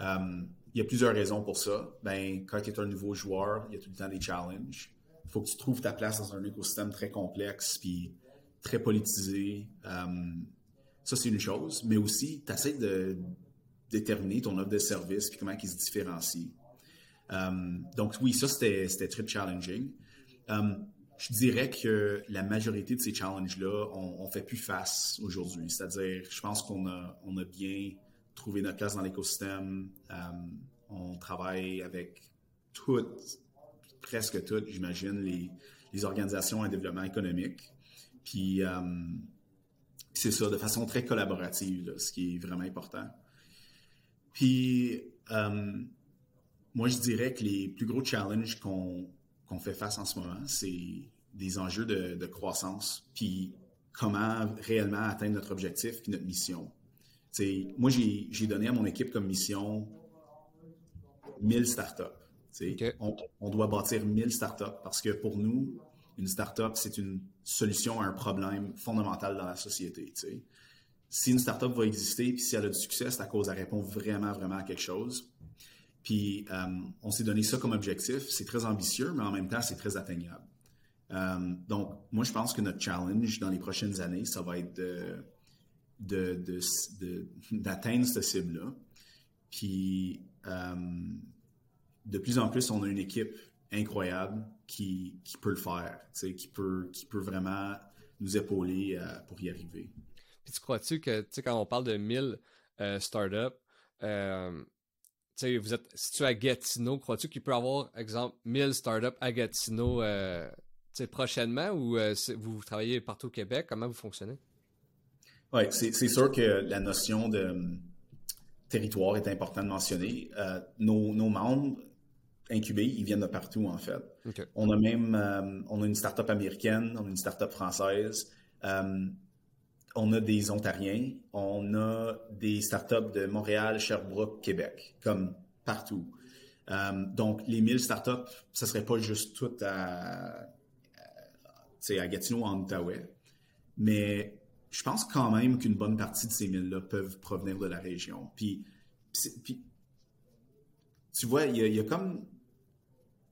S2: il y a plusieurs raisons pour ça. Ben, quand tu es un nouveau joueur, il y a tout le temps des challenges. Il faut que tu trouves ta place dans un écosystème très complexe puis très politisé. ça, c'est une chose. Mais aussi, tu essaies de déterminer ton offre de service puis comment il se différencie. Euh, donc oui, ça c'était très challenging. Euh, je dirais que la majorité de ces challenges-là, on, on fait plus face aujourd'hui. C'est-à-dire, je pense qu'on a, bien trouvé notre place dans l'écosystème. Euh, on travaille avec toutes, presque toutes, j'imagine, les, les, organisations en développement économique. Puis c'est ça, de façon très collaborative, ce qui est vraiment important. Puis moi, je dirais que les plus gros challenges qu'on fait face en ce moment, c'est des enjeux de, croissance, puis comment réellement atteindre notre objectif puis notre mission. moi, j'ai donné à mon équipe comme mission 1000 startups. On, on, doit bâtir 1000 startups parce que pour nous, une startup, c'est une solution à un problème fondamental dans la société. Si une startup va exister, puis si elle a du succès, c'est à cause qu'elle répond vraiment, vraiment à quelque chose. Puis euh, on s'est donné ça comme objectif. C'est très ambitieux, mais en même temps, c'est très atteignable. Euh, donc, moi, je pense que notre challenge dans les prochaines années, ça va être d'atteindre cette cible-là. Puis, euh, de plus en plus, on a une équipe incroyable qui, peut le faire, qui peut, qui peut vraiment nous épauler pour y arriver.
S1: Puis tu crois-tu que, quand on parle de 1000 startups, vous êtes situé à Gatineau, crois-tu qu'il peut y avoir, exemple, 1000 startups à Gatineau euh, prochainement ou euh, vous travaillez partout au Québec? Comment vous fonctionnez?
S2: Oui, c'est sûr que la notion de hum, territoire est importante de mentionner. Euh, nos, membres incubés, ils viennent de partout, en fait. On a même on a une startup américaine, on a une startup française. On a des Ontariens, on a des startups de Montréal, Sherbrooke, Québec, comme partout. Euh, donc, les 1000 startups, ne serait pas juste tout à, à, Gatineau, en Outaouais. Mais je pense quand même qu'une bonne partie de ces 1000-là peuvent provenir de la région. Puis, tu vois, il y, a comme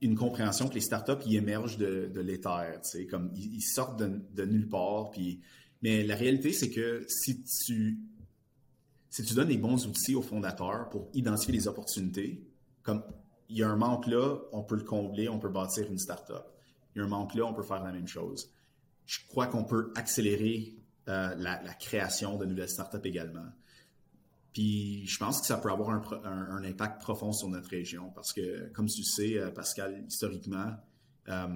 S2: une compréhension que les startups, émergent de, de l'éther, comme ils, sortent de, de, nulle part, puis mais la réalité, c'est que si tu, si tu donnes les bons outils aux fondateurs pour identifier les opportunités, comme il y a un manque là, on peut le combler, on peut bâtir une startup. Il y a un manque là, on peut faire la même chose. Je crois qu'on peut accélérer euh, la, création de nouvelles startups également. Puis je pense que ça peut avoir un, impact profond sur notre région parce que, comme tu sais, euh, Pascal, historiquement, euh,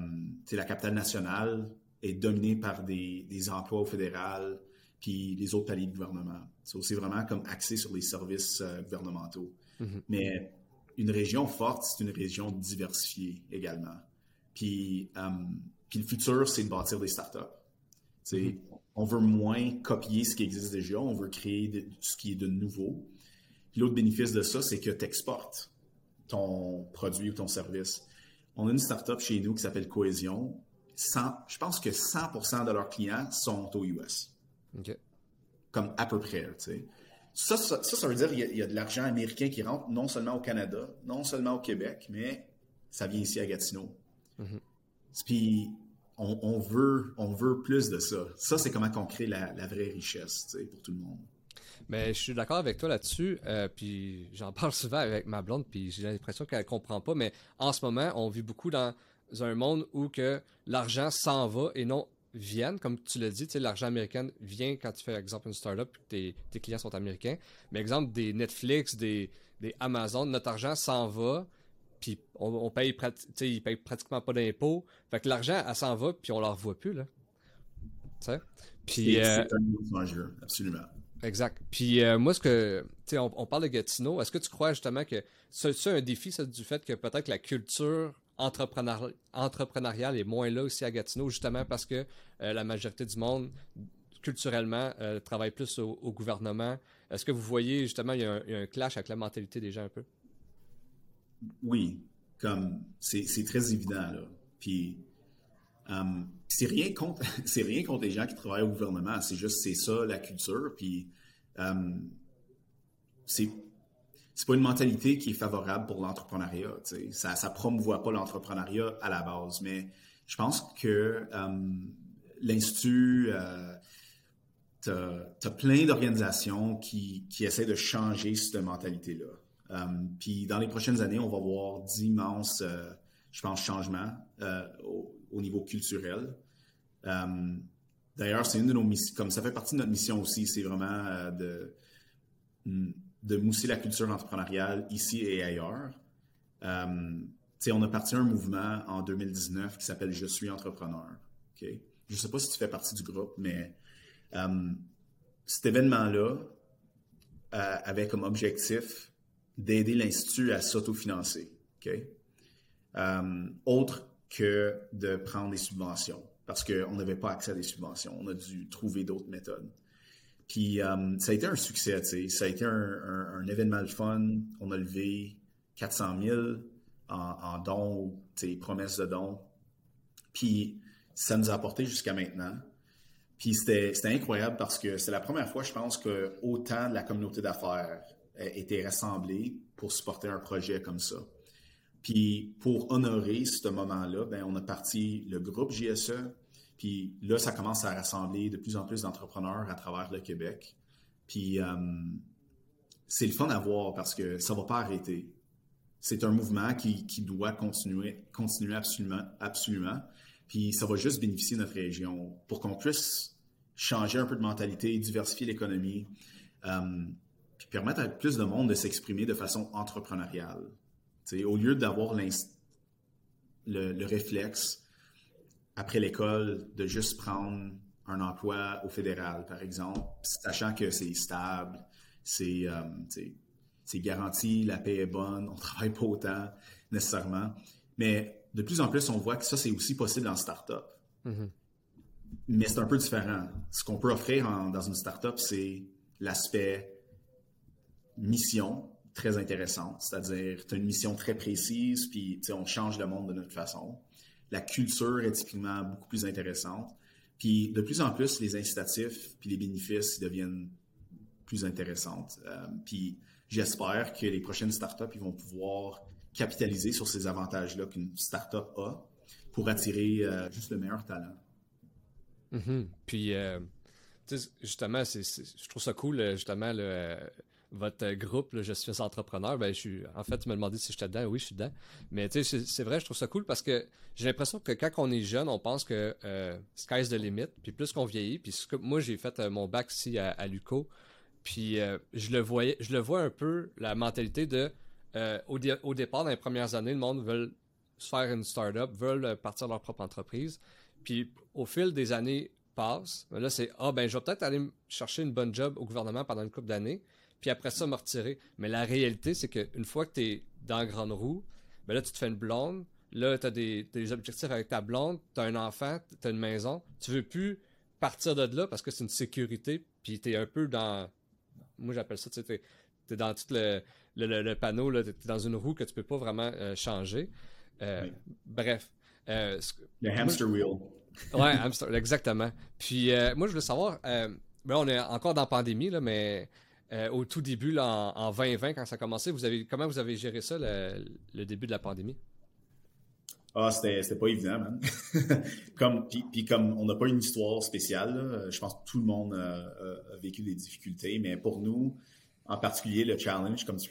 S2: c'est la capitale nationale, est dominé par des, emplois au fédéral, puis les autres paliers de gouvernement. C'est vraiment comme axé sur les services euh, gouvernementaux. Mm-hmm. Mais une région forte, c'est une région diversifiée également. Puis, euh, puis le futur, c'est de bâtir des startups. Mm On veut moins copier ce qui existe déjà, on veut créer ce qui est de nouveau. L'autre bénéfice de ça, c'est que tu exportes ton produit ou ton service. On a une startup chez nous qui s'appelle Cohésion je pense que 100% de leurs clients sont aux US. Comme à peu près, tu sais. Ça, ça, veut dire qu'il y, a de l'argent américain qui rentre non seulement au Canada, non seulement au Québec, mais ça vient ici à Gatineau. Mm-hmm. Puis on, veut, on veut plus de ça. Ça, c'est comment on crée la, vraie richesse tu sais, pour tout le monde.
S1: Mais je suis d'accord avec toi là-dessus. Euh, puis j'en parle souvent avec ma blonde, puis j'ai l'impression qu'elle comprend pas. Mais en ce moment, on vit beaucoup dans un monde où que l'argent s'en va et non vienne, comme tu l'as dit, l'argent américain vient quand tu fais, exemple, une startup et tes, tes clients sont américains. Mais exemple, des Netflix, des, des Amazon, notre argent s'en va, puis on, paye, ils payent pratiquement pas d'impôts. Fait que l'argent, elle s'en va, puis on la revoit plus, là.
S2: Puis, euh, un absolument.
S1: Exact. Puis euh, moi, ce que, tu sais, on, parle de Gatineau. Est-ce que tu crois justement que c'est un défi, ça, du fait que peut-être la culture entrepreneurial est moins là aussi à Gatineau, justement parce que euh, la majorité du monde, culturellement, euh, travaille plus au, gouvernement. Est-ce que vous voyez, justement, il y, a un, clash avec la mentalité des gens un peu?
S2: Oui. Comme, c'est très évident. Puis, um, c'est rien contre c'est rien contre les gens qui travaillent au gouvernement. C'est juste, c'est ça, la culture. Puis, um, c'est c'est pas une mentalité qui est favorable pour l'entrepreneuriat. Ça ne promouvoit pas l'entrepreneuriat à la base. Mais je pense que um, l'Institut, euh, tu as, plein d'organisations qui, qui, essaient de changer cette mentalité-là. Um, puis dans les prochaines années, on va voir d'immenses, euh, je pense, changements euh, au, niveau culturel. D'ailleurs, c'est une de nos missions, comme ça fait partie de notre mission aussi, c'est vraiment euh, de, mm, de mousser la culture entrepreneuriale ici et ailleurs. Um, on a parti un mouvement en 2019 qui s'appelle Je suis entrepreneur. Je ne sais pas si tu fais partie du groupe, mais cet événement-là avait comme objectif d'aider l'Institut à s'autofinancer. Euh, autre que de prendre des subventions, parce qu'on n'avait pas accès à des subventions. On a dû trouver d'autres méthodes. Puis euh, ça a été un succès, ça a été un, événement de fun. On a levé 400 000 en, dons, promesses de dons. Puis ça nous a apporté jusqu'à maintenant. Puis c'était incroyable parce que c'est la première fois, je pense, que autant de la communauté d'affaires était rassemblés pour supporter un projet comme ça. Puis pour honorer ce moment-là, ben, on a parti le groupe JSE. Puis là, ça commence à rassembler de plus en plus d'entrepreneurs à travers le Québec. Puis euh, c'est le fun à voir parce que ça ne va pas arrêter. C'est un mouvement qui, doit continuer, continuer absolument, absolument. Puis ça va juste bénéficier notre région pour qu'on puisse changer un peu de mentalité, diversifier l'économie. Euh, puis permettre à plus de monde de s'exprimer de façon entrepreneuriale. au lieu d'avoir le, le, réflexe, après l'école, de juste prendre un emploi au fédéral, par exemple, sachant que c'est stable, c'est euh, garanti, la paie est bonne, on ne travaille pas autant nécessairement. Mais de plus en plus, on voit que ça, c'est aussi possible en start-up. Mm-hmm. Mais c'est un peu différent. Ce qu'on peut offrir dans une start-up, c'est l'aspect mission très intéressante, c'est-à-dire tu as une mission très précise, puis on change le monde de notre façon. La culture est typiquement beaucoup plus intéressante. Puis de plus en plus, les incitatifs puis les bénéfices deviennent plus intéressantes. Euh, puis j'espère que les prochaines startups ils vont pouvoir capitaliser sur ces avantages-là qu'une startup a pour attirer euh, juste le meilleur talent.
S1: Mm-hmm. Puis euh, justement, je trouve ça cool, justement, le, votre groupe, Je suis entrepreneur, ben, je suis, en fait, tu m'as demandé si j'étais dedans. Oui, je suis dedans. Mais tu sais, c'est vrai, je trouve ça cool parce que j'ai l'impression que quand on est jeune, on pense que euh, sky's the limit. Puis plus qu'on vieillit, puis moi, j'ai fait euh, mon bac ici à, Luco. Puis euh, je le voyais, je le vois un peu, la mentalité de, euh, au, au, départ, dans les premières années, le monde veut se faire une start-up, veulent partir leur propre entreprise. Puis au fil des années passent, là, c'est, ah, ben, je vais peut-être aller chercher une bonne job au gouvernement pendant une couple d'années puis après ça, me retirer. Mais la réalité, c'est qu'une fois que tu es dans la grande roue, ben là, tu te fais une blonde. Là, tu as des, objectifs avec ta blonde, tu as un enfant, tu as une maison. Tu veux plus partir de là parce que c'est une sécurité, puis tu es un peu dans. Moi, j'appelle ça, tu sais, tu es, dans tout le, le, panneau, tu es dans une roue que tu peux pas vraiment euh, changer. Euh, bref.
S2: Euh, le hamster wheel.
S1: ouais, hamster, exactement. Puis moi, je voulais savoir, ben, on est encore dans la pandémie, là, mais euh, au tout début, en, 2020, quand ça a commencé, comment vous avez géré ça, le, début de la pandémie?
S2: Ah, c'était pas évident, man. comme, puis, comme on n'a pas une histoire spéciale, je pense que tout le monde a, vécu des difficultés, mais pour nous, en particulier le challenge, comme tu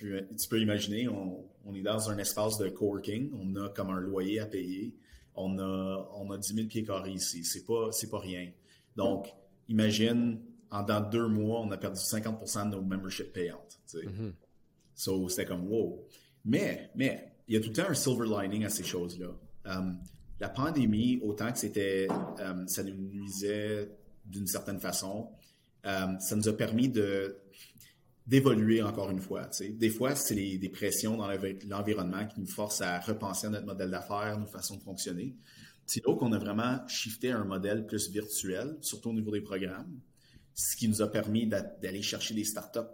S2: peux, imaginer, on, est dans un espace de coworking, on a comme un loyer à payer, on a, on a 10 000 pieds carrés ici, c'est pas, pas rien. Donc, imagine en dans deux mois, on a perdu 50% de nos memberships payantes. So, c'était comme wow. Mais, mais, il y a tout le temps un silver lining à ces choses-là. Um, la pandémie, autant que c'était, um, ça nous nuisait d'une certaine façon, um, ça nous a permis de d'évoluer encore une fois. Des fois, c'est des pressions dans l'environnement qui nous forcent à repenser à notre modèle d'affaires, nos façons de fonctionner. C'est là qu'on a vraiment shifté à un modèle plus virtuel, surtout au niveau des programmes ce qui nous a permis d'aller chercher des startups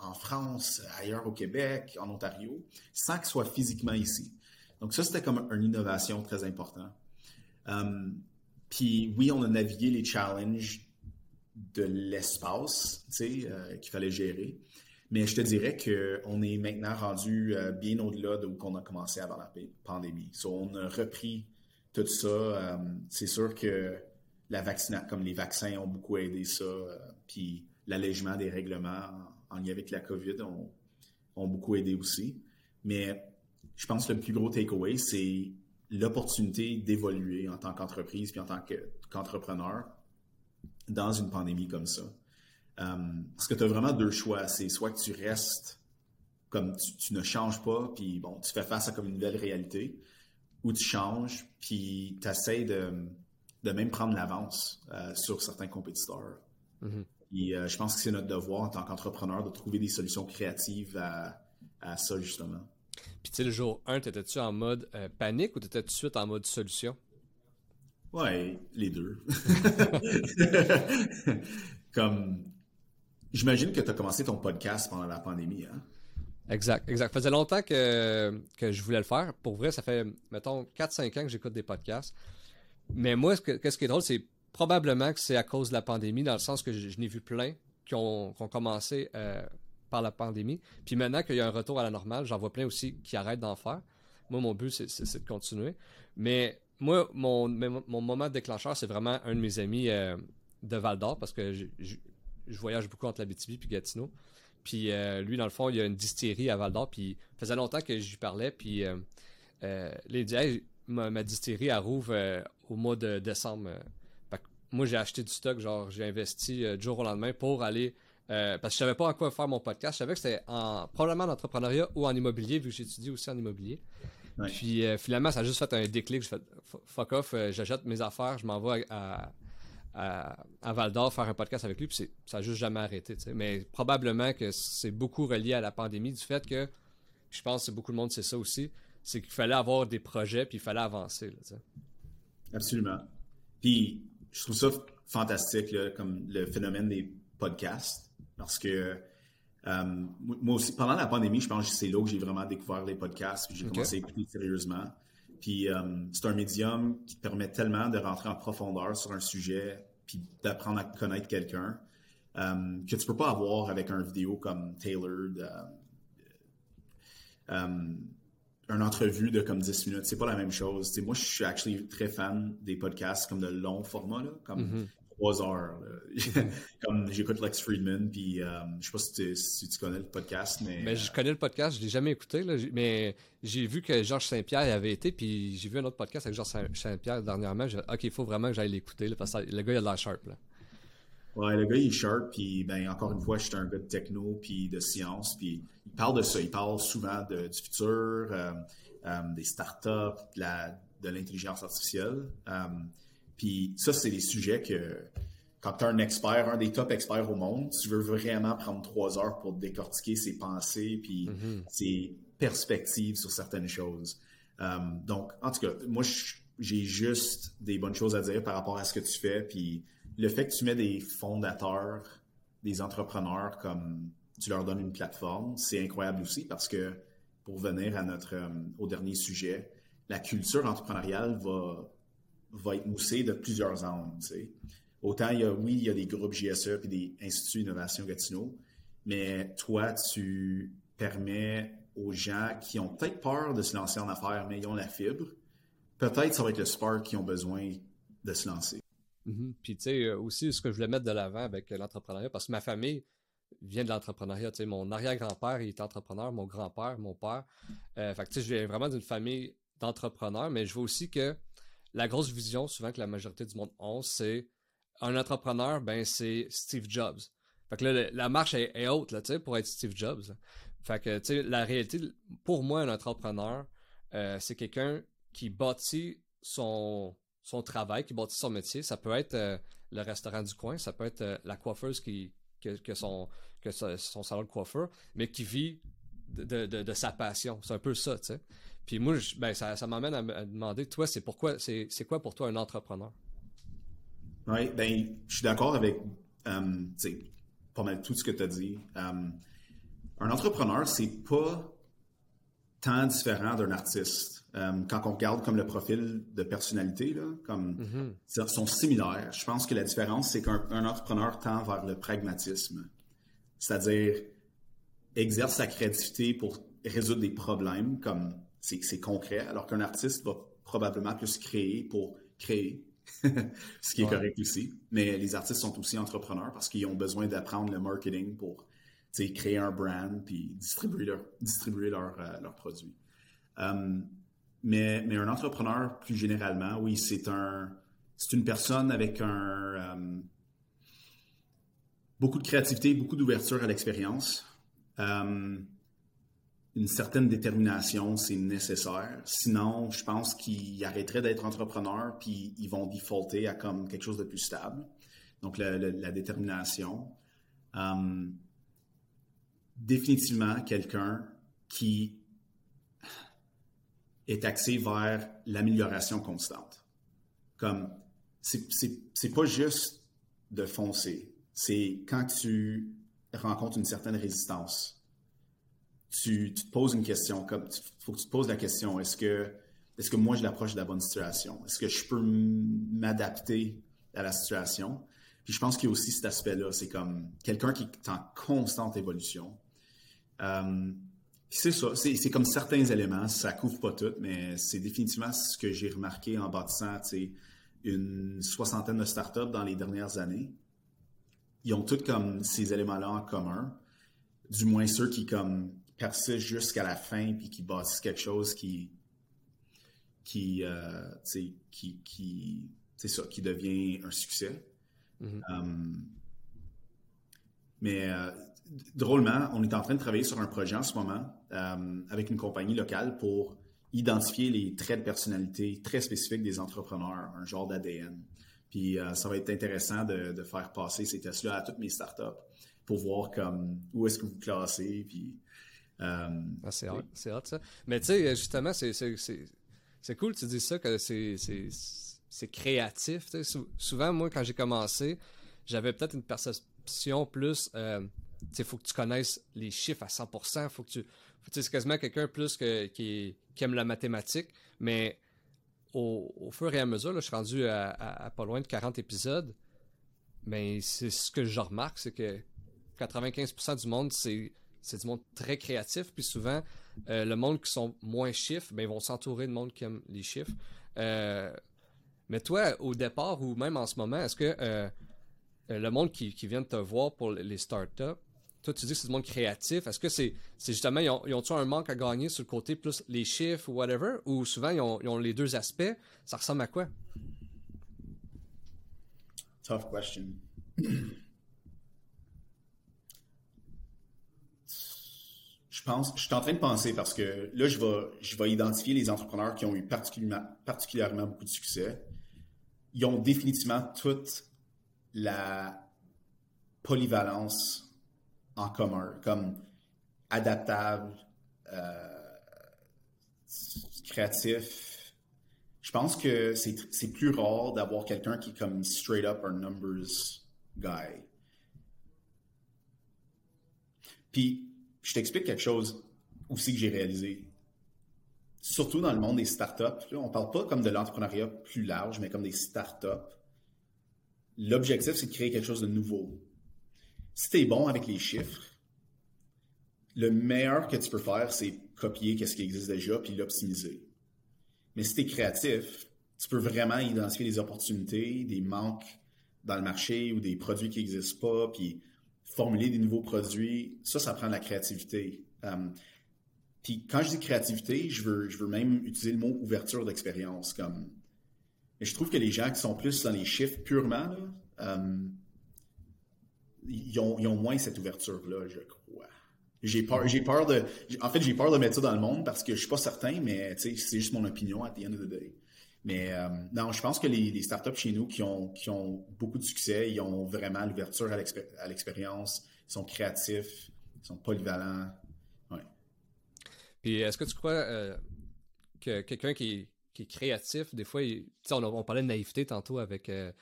S2: en France, ailleurs au Québec, en Ontario, sans qu'ils soient physiquement ici. Donc ça, c'était comme une innovation très importante. puis oui, on a navigué les challenges de l'espace, euh, qu'il fallait gérer. Mais je te dirais qu'on est maintenant rendu euh, bien au-delà de où on a commencé avant la pandémie. on a repris tout ça. Euh, c'est sûr que la vaccination, comme les vaccins ont beaucoup aidé ça, puis l'allègement des règlements en, lien avec la COVID ont, ont, beaucoup aidé aussi. Mais je pense que le plus gros takeaway, c'est l'opportunité d'évoluer en tant qu'entreprise puis en tant qu'entrepreneur dans une pandémie comme ça. Euh, parce que tu as vraiment deux choix. C'est soit que tu restes comme tu, ne changes pas, puis bon, tu fais face à comme une nouvelle réalité, ou tu changes, puis tu essaies de, de, même prendre l'avance euh, sur certains compétiteurs. Mm-hmm. Et euh, je pense que c'est notre devoir en tant qu'entrepreneur de trouver des solutions créatives à, à ça, justement.
S1: Puis tu sais, le jour 1, t'étais-tu en mode panique ou t'étais tout de suite en mode solution?
S2: Ouais, les deux. Comme, j'imagine que tu as commencé ton podcast pendant la pandémie, hein?
S1: Exact, exact. Ça faisait longtemps que, que je voulais le faire. Pour vrai, ça fait, mettons, 4-5 ans que j'écoute des podcasts. Mais moi, ce, que, ce qui est drôle, c'est probablement que c'est à cause de la pandémie, dans le sens que je, n'ai vu plein qui ont, commencé euh, par la pandémie. Puis maintenant qu'il y a un retour à la normale, j'en vois plein aussi qui arrêtent d'en faire. Moi, mon but, c'est de continuer. Mais moi, mon, mon moment déclencheur, c'est vraiment un de mes amis euh, de Val d'Or parce que je, voyage beaucoup entre la BTB et Gatineau. Puis euh, lui, dans le fond, il y a une distillerie à Val d'Or. Puis faisait longtemps que je lui parlais. Puis euh il dit ma, distillerie, elle au mois de décembre. moi, j'ai acheté du stock. Genre, j'ai investi du jour au lendemain pour aller. parce que je savais pas en quoi faire mon podcast. Je savais que c'était en, probablement en entrepreneuriat ou en immobilier, vu que j'étudie aussi en immobilier. Puis euh, finalement, ça a juste fait un déclic. Je fais fuck off, euh, j'achète mes affaires, je m'envoie à, à, Val d'Or faire un podcast avec lui, puis ça n'a juste jamais arrêté. Mais probablement que c'est beaucoup relié à la pandémie du fait que, je pense que beaucoup de monde sait ça aussi, c'est qu'il fallait avoir des projets, puis il fallait avancer.
S2: Absolument. Puis je trouve ça fantastique, comme le phénomène des podcasts, parce que euh, moi aussi, pendant la pandémie, je pense que c'est là que j'ai vraiment découvert les podcasts, puis j'ai commencé à écouter sérieusement. Puis euh, c'est un médium qui permet tellement de rentrer en profondeur sur un sujet, puis d'apprendre à connaître quelqu'un, euh, que tu peux pas avoir avec un vidéo comme Tailored, une entrevue de comme 10 minutes. C'est pas la même chose. moi, je suis actually très fan des podcasts comme de long format, là, comme mm-hmm trois heures. Comme j'écoute Lex Friedman, puis euh, je sais pas si tu, connais le podcast, mais.
S1: mais je connais le podcast, je l'ai jamais écouté, mais j'ai vu que Georges Saint-Pierre avait été, puis j'ai vu un autre podcast avec Georges Saint-Pierre dernièrement. J'ai ok, il faut vraiment que j'aille l'écouter, parce que le gars, il a de la sharp. Là.
S2: Ouais, le gars, il est sharp, puis ben, encore une fois, je suis un gars de techno, puis de science, puis il parle de ça. Il parle souvent de, du futur, euh, euh, des startups, de l'intelligence artificielle. Puis ça, c'est des sujets que quand tu es un expert, un des top experts au monde, tu veux vraiment prendre trois heures pour décortiquer ses pensées puis mm-hmm. ses perspectives sur certaines choses. Euh, donc, en tout cas, moi, j'ai juste des bonnes choses à dire par rapport à ce que tu fais. Puis le fait que tu mets des fondateurs, des entrepreneurs comme tu leur donnes une plateforme, c'est incroyable aussi parce que pour venir à notre euh, au dernier sujet, la culture entrepreneuriale va va être moussé de plusieurs angles. Autant, il y a, oui, il y a des groupes GSE et des instituts d'innovation Gatineau, mais toi, tu permets aux gens qui ont peut-être peur de se lancer en affaires, mais ils ont la fibre, peut-être ça va être le spark qui ont besoin de se lancer.
S1: Mm-hmm. Puis, tu sais, aussi, ce que je voulais mettre de l'avant avec l'entrepreneuriat, parce que ma famille vient de l'entrepreneuriat. Tu sais, mon arrière-grand-père, il est entrepreneur, mon grand-père, mon père. Euh, fait que, tu sais, je viens vraiment d'une famille d'entrepreneurs, mais je vois aussi que la grosse vision souvent que la majorité du monde a, c'est un entrepreneur, ben c'est Steve Jobs. Fait que là, la marche est, haute là, pour être Steve Jobs. Fait que tu sais, la réalité, pour moi, un entrepreneur, euh, c'est quelqu'un qui bâtit son, son travail, qui bâtit son métier. Ça peut être euh, le restaurant du coin, ça peut être euh, la coiffeuse qui, que, son, que son salon de coiffeur, mais qui vit de, de, sa passion. C'est un peu ça, tu sais. Puis moi, ben, ça, m'amène à me demander, toi, c'est pourquoi, c'est quoi pour toi un entrepreneur?
S2: Oui, ben, je suis d'accord avec euh, pas mal tout ce que tu as dit. Un entrepreneur, c'est pas tant différent d'un artiste. Euh, quand on regarde comme le profil de personnalité, là, comme mm-hmm. sont similaires. Je pense que la différence, c'est qu'un entrepreneur tend vers le pragmatisme, c'est-à-dire exerce sa créativité pour résoudre des problèmes, comme c'est concret, alors qu'un artiste va probablement plus créer pour créer, ce qui est correct aussi. Mais les artistes sont aussi entrepreneurs parce qu'ils ont besoin d'apprendre le marketing pour créer un brand puis distribuer, leur, distribuer leurs euh, produits. Um, mais, un entrepreneur, plus généralement, oui, c'est un une personne avec un um, beaucoup de créativité, beaucoup d'ouverture à l'expérience. Um, une certaine détermination, c'est nécessaire. Sinon, je pense qu'ils arrêteraient d'être entrepreneurs puis ils vont defaulter à comme quelque chose de plus stable. Donc, la, détermination. Um, définitivement quelqu'un qui est axé vers l'amélioration constante. Comme, c'est pas juste de foncer, c'est quand tu rencontres une certaine résistance, tu, te poses une question, comme, faut que tu te poses la question, est-ce que, est-ce que moi je l'approche de la bonne situation? Est-ce que je peux m'adapter à la situation? Puis je pense qu'il y a aussi cet aspect-là, c'est comme quelqu'un qui est en constante évolution, euh, c'est ça, c'est comme certains éléments, ça couvre pas tout, mais c'est définitivement ce que j'ai remarqué en bâtissant une soixantaine de startups dans les dernières années. Ils ont tous comme ces éléments-là en commun, du moins ceux qui comme persistent jusqu'à la fin puis qui bâtissent quelque chose qui qui euh, qui qui c'est ça qui devient un succès. Mm-hmm. Euh, mais euh, drôlement, on est en train de travailler sur un projet en ce moment euh, avec une compagnie locale pour identifier les traits de personnalité très spécifiques des entrepreneurs, un genre d'ADN. Puis euh, ça va être intéressant de, faire passer ces tests-là à toutes mes startups pour voir comme où est-ce que vous classez. Puis,
S1: euh, ah, c'est hot, c'est hot ça. Mais tu sais, justement, c'est cool tu dis ça, que c'est créatif. Souvent, moi, quand j'ai commencé, j'avais peut-être une perception plus il faut que tu connaisses les chiffres à 100%. Faut que tu, c'est quasiment quelqu'un plus que, qui, aime la mathématique. Mais au, fur et à mesure, je suis rendu à, pas loin de 40 épisodes. Mais c'est ce que je remarque, c'est que 95% du monde, c'est, du monde très créatif. Puis souvent, euh, le monde qui sont moins chiffres, ben, ils vont s'entourer de monde qui aime les chiffres. Euh, mais toi, au départ ou même en ce moment, est-ce que euh, le monde qui vient de te voir pour les startups, toi, tu dis que c'est du monde créatif. Est-ce que c'est justement, ils ont, ils un manque à gagner sur le côté plus les chiffres ou whatever, ou souvent ils ont, les deux aspects? Ça ressemble à quoi?
S2: Tough question. Je pense, je suis en train de penser parce que là, je vais, je vais identifier les entrepreneurs qui ont eu particulièrement, particulièrement beaucoup de succès. Ils ont définitivement toute la polyvalence en commun, comme adaptable, euh, créatif. Je pense que c'est plus rare d'avoir quelqu'un qui est comme straight up un numbers guy. Puis, je t'explique quelque chose aussi que j'ai réalisé. Surtout dans le monde des startups, on parle pas comme de l'entrepreneuriat plus large, mais comme des startups. L'objectif, c'est de créer quelque chose de nouveau, si tu es bon avec les chiffres, le meilleur que tu peux faire, c'est copier ce qui existe déjà puis l'optimiser. Mais si tu es créatif, tu peux vraiment identifier des opportunités, des manques dans le marché ou des produits qui n'existent pas, puis formuler des nouveaux produits. Ça, ça prend de la créativité. Um, puis quand je dis créativité, je veux, je veux même utiliser le mot ouverture d'expérience. Comme... Mais je trouve que les gens qui sont plus dans les chiffres purement, là, um, ils ont, moins cette ouverture-là, je crois. J'ai peur, j'ai peur de, en fait, j'ai peur de mettre ça dans le monde parce que je suis pas certain, mais c'est juste mon opinion à the end of the day. Mais euh, non, je pense que les, startups chez nous qui ont, qui ont beaucoup de succès, ils ont vraiment l'ouverture à l'expérience, ils sont créatifs, ils sont polyvalents. Ouais.
S1: Puis est-ce que tu crois euh, que quelqu'un qui, créatif, des fois, on, on, parlait de naïveté tantôt avec euh,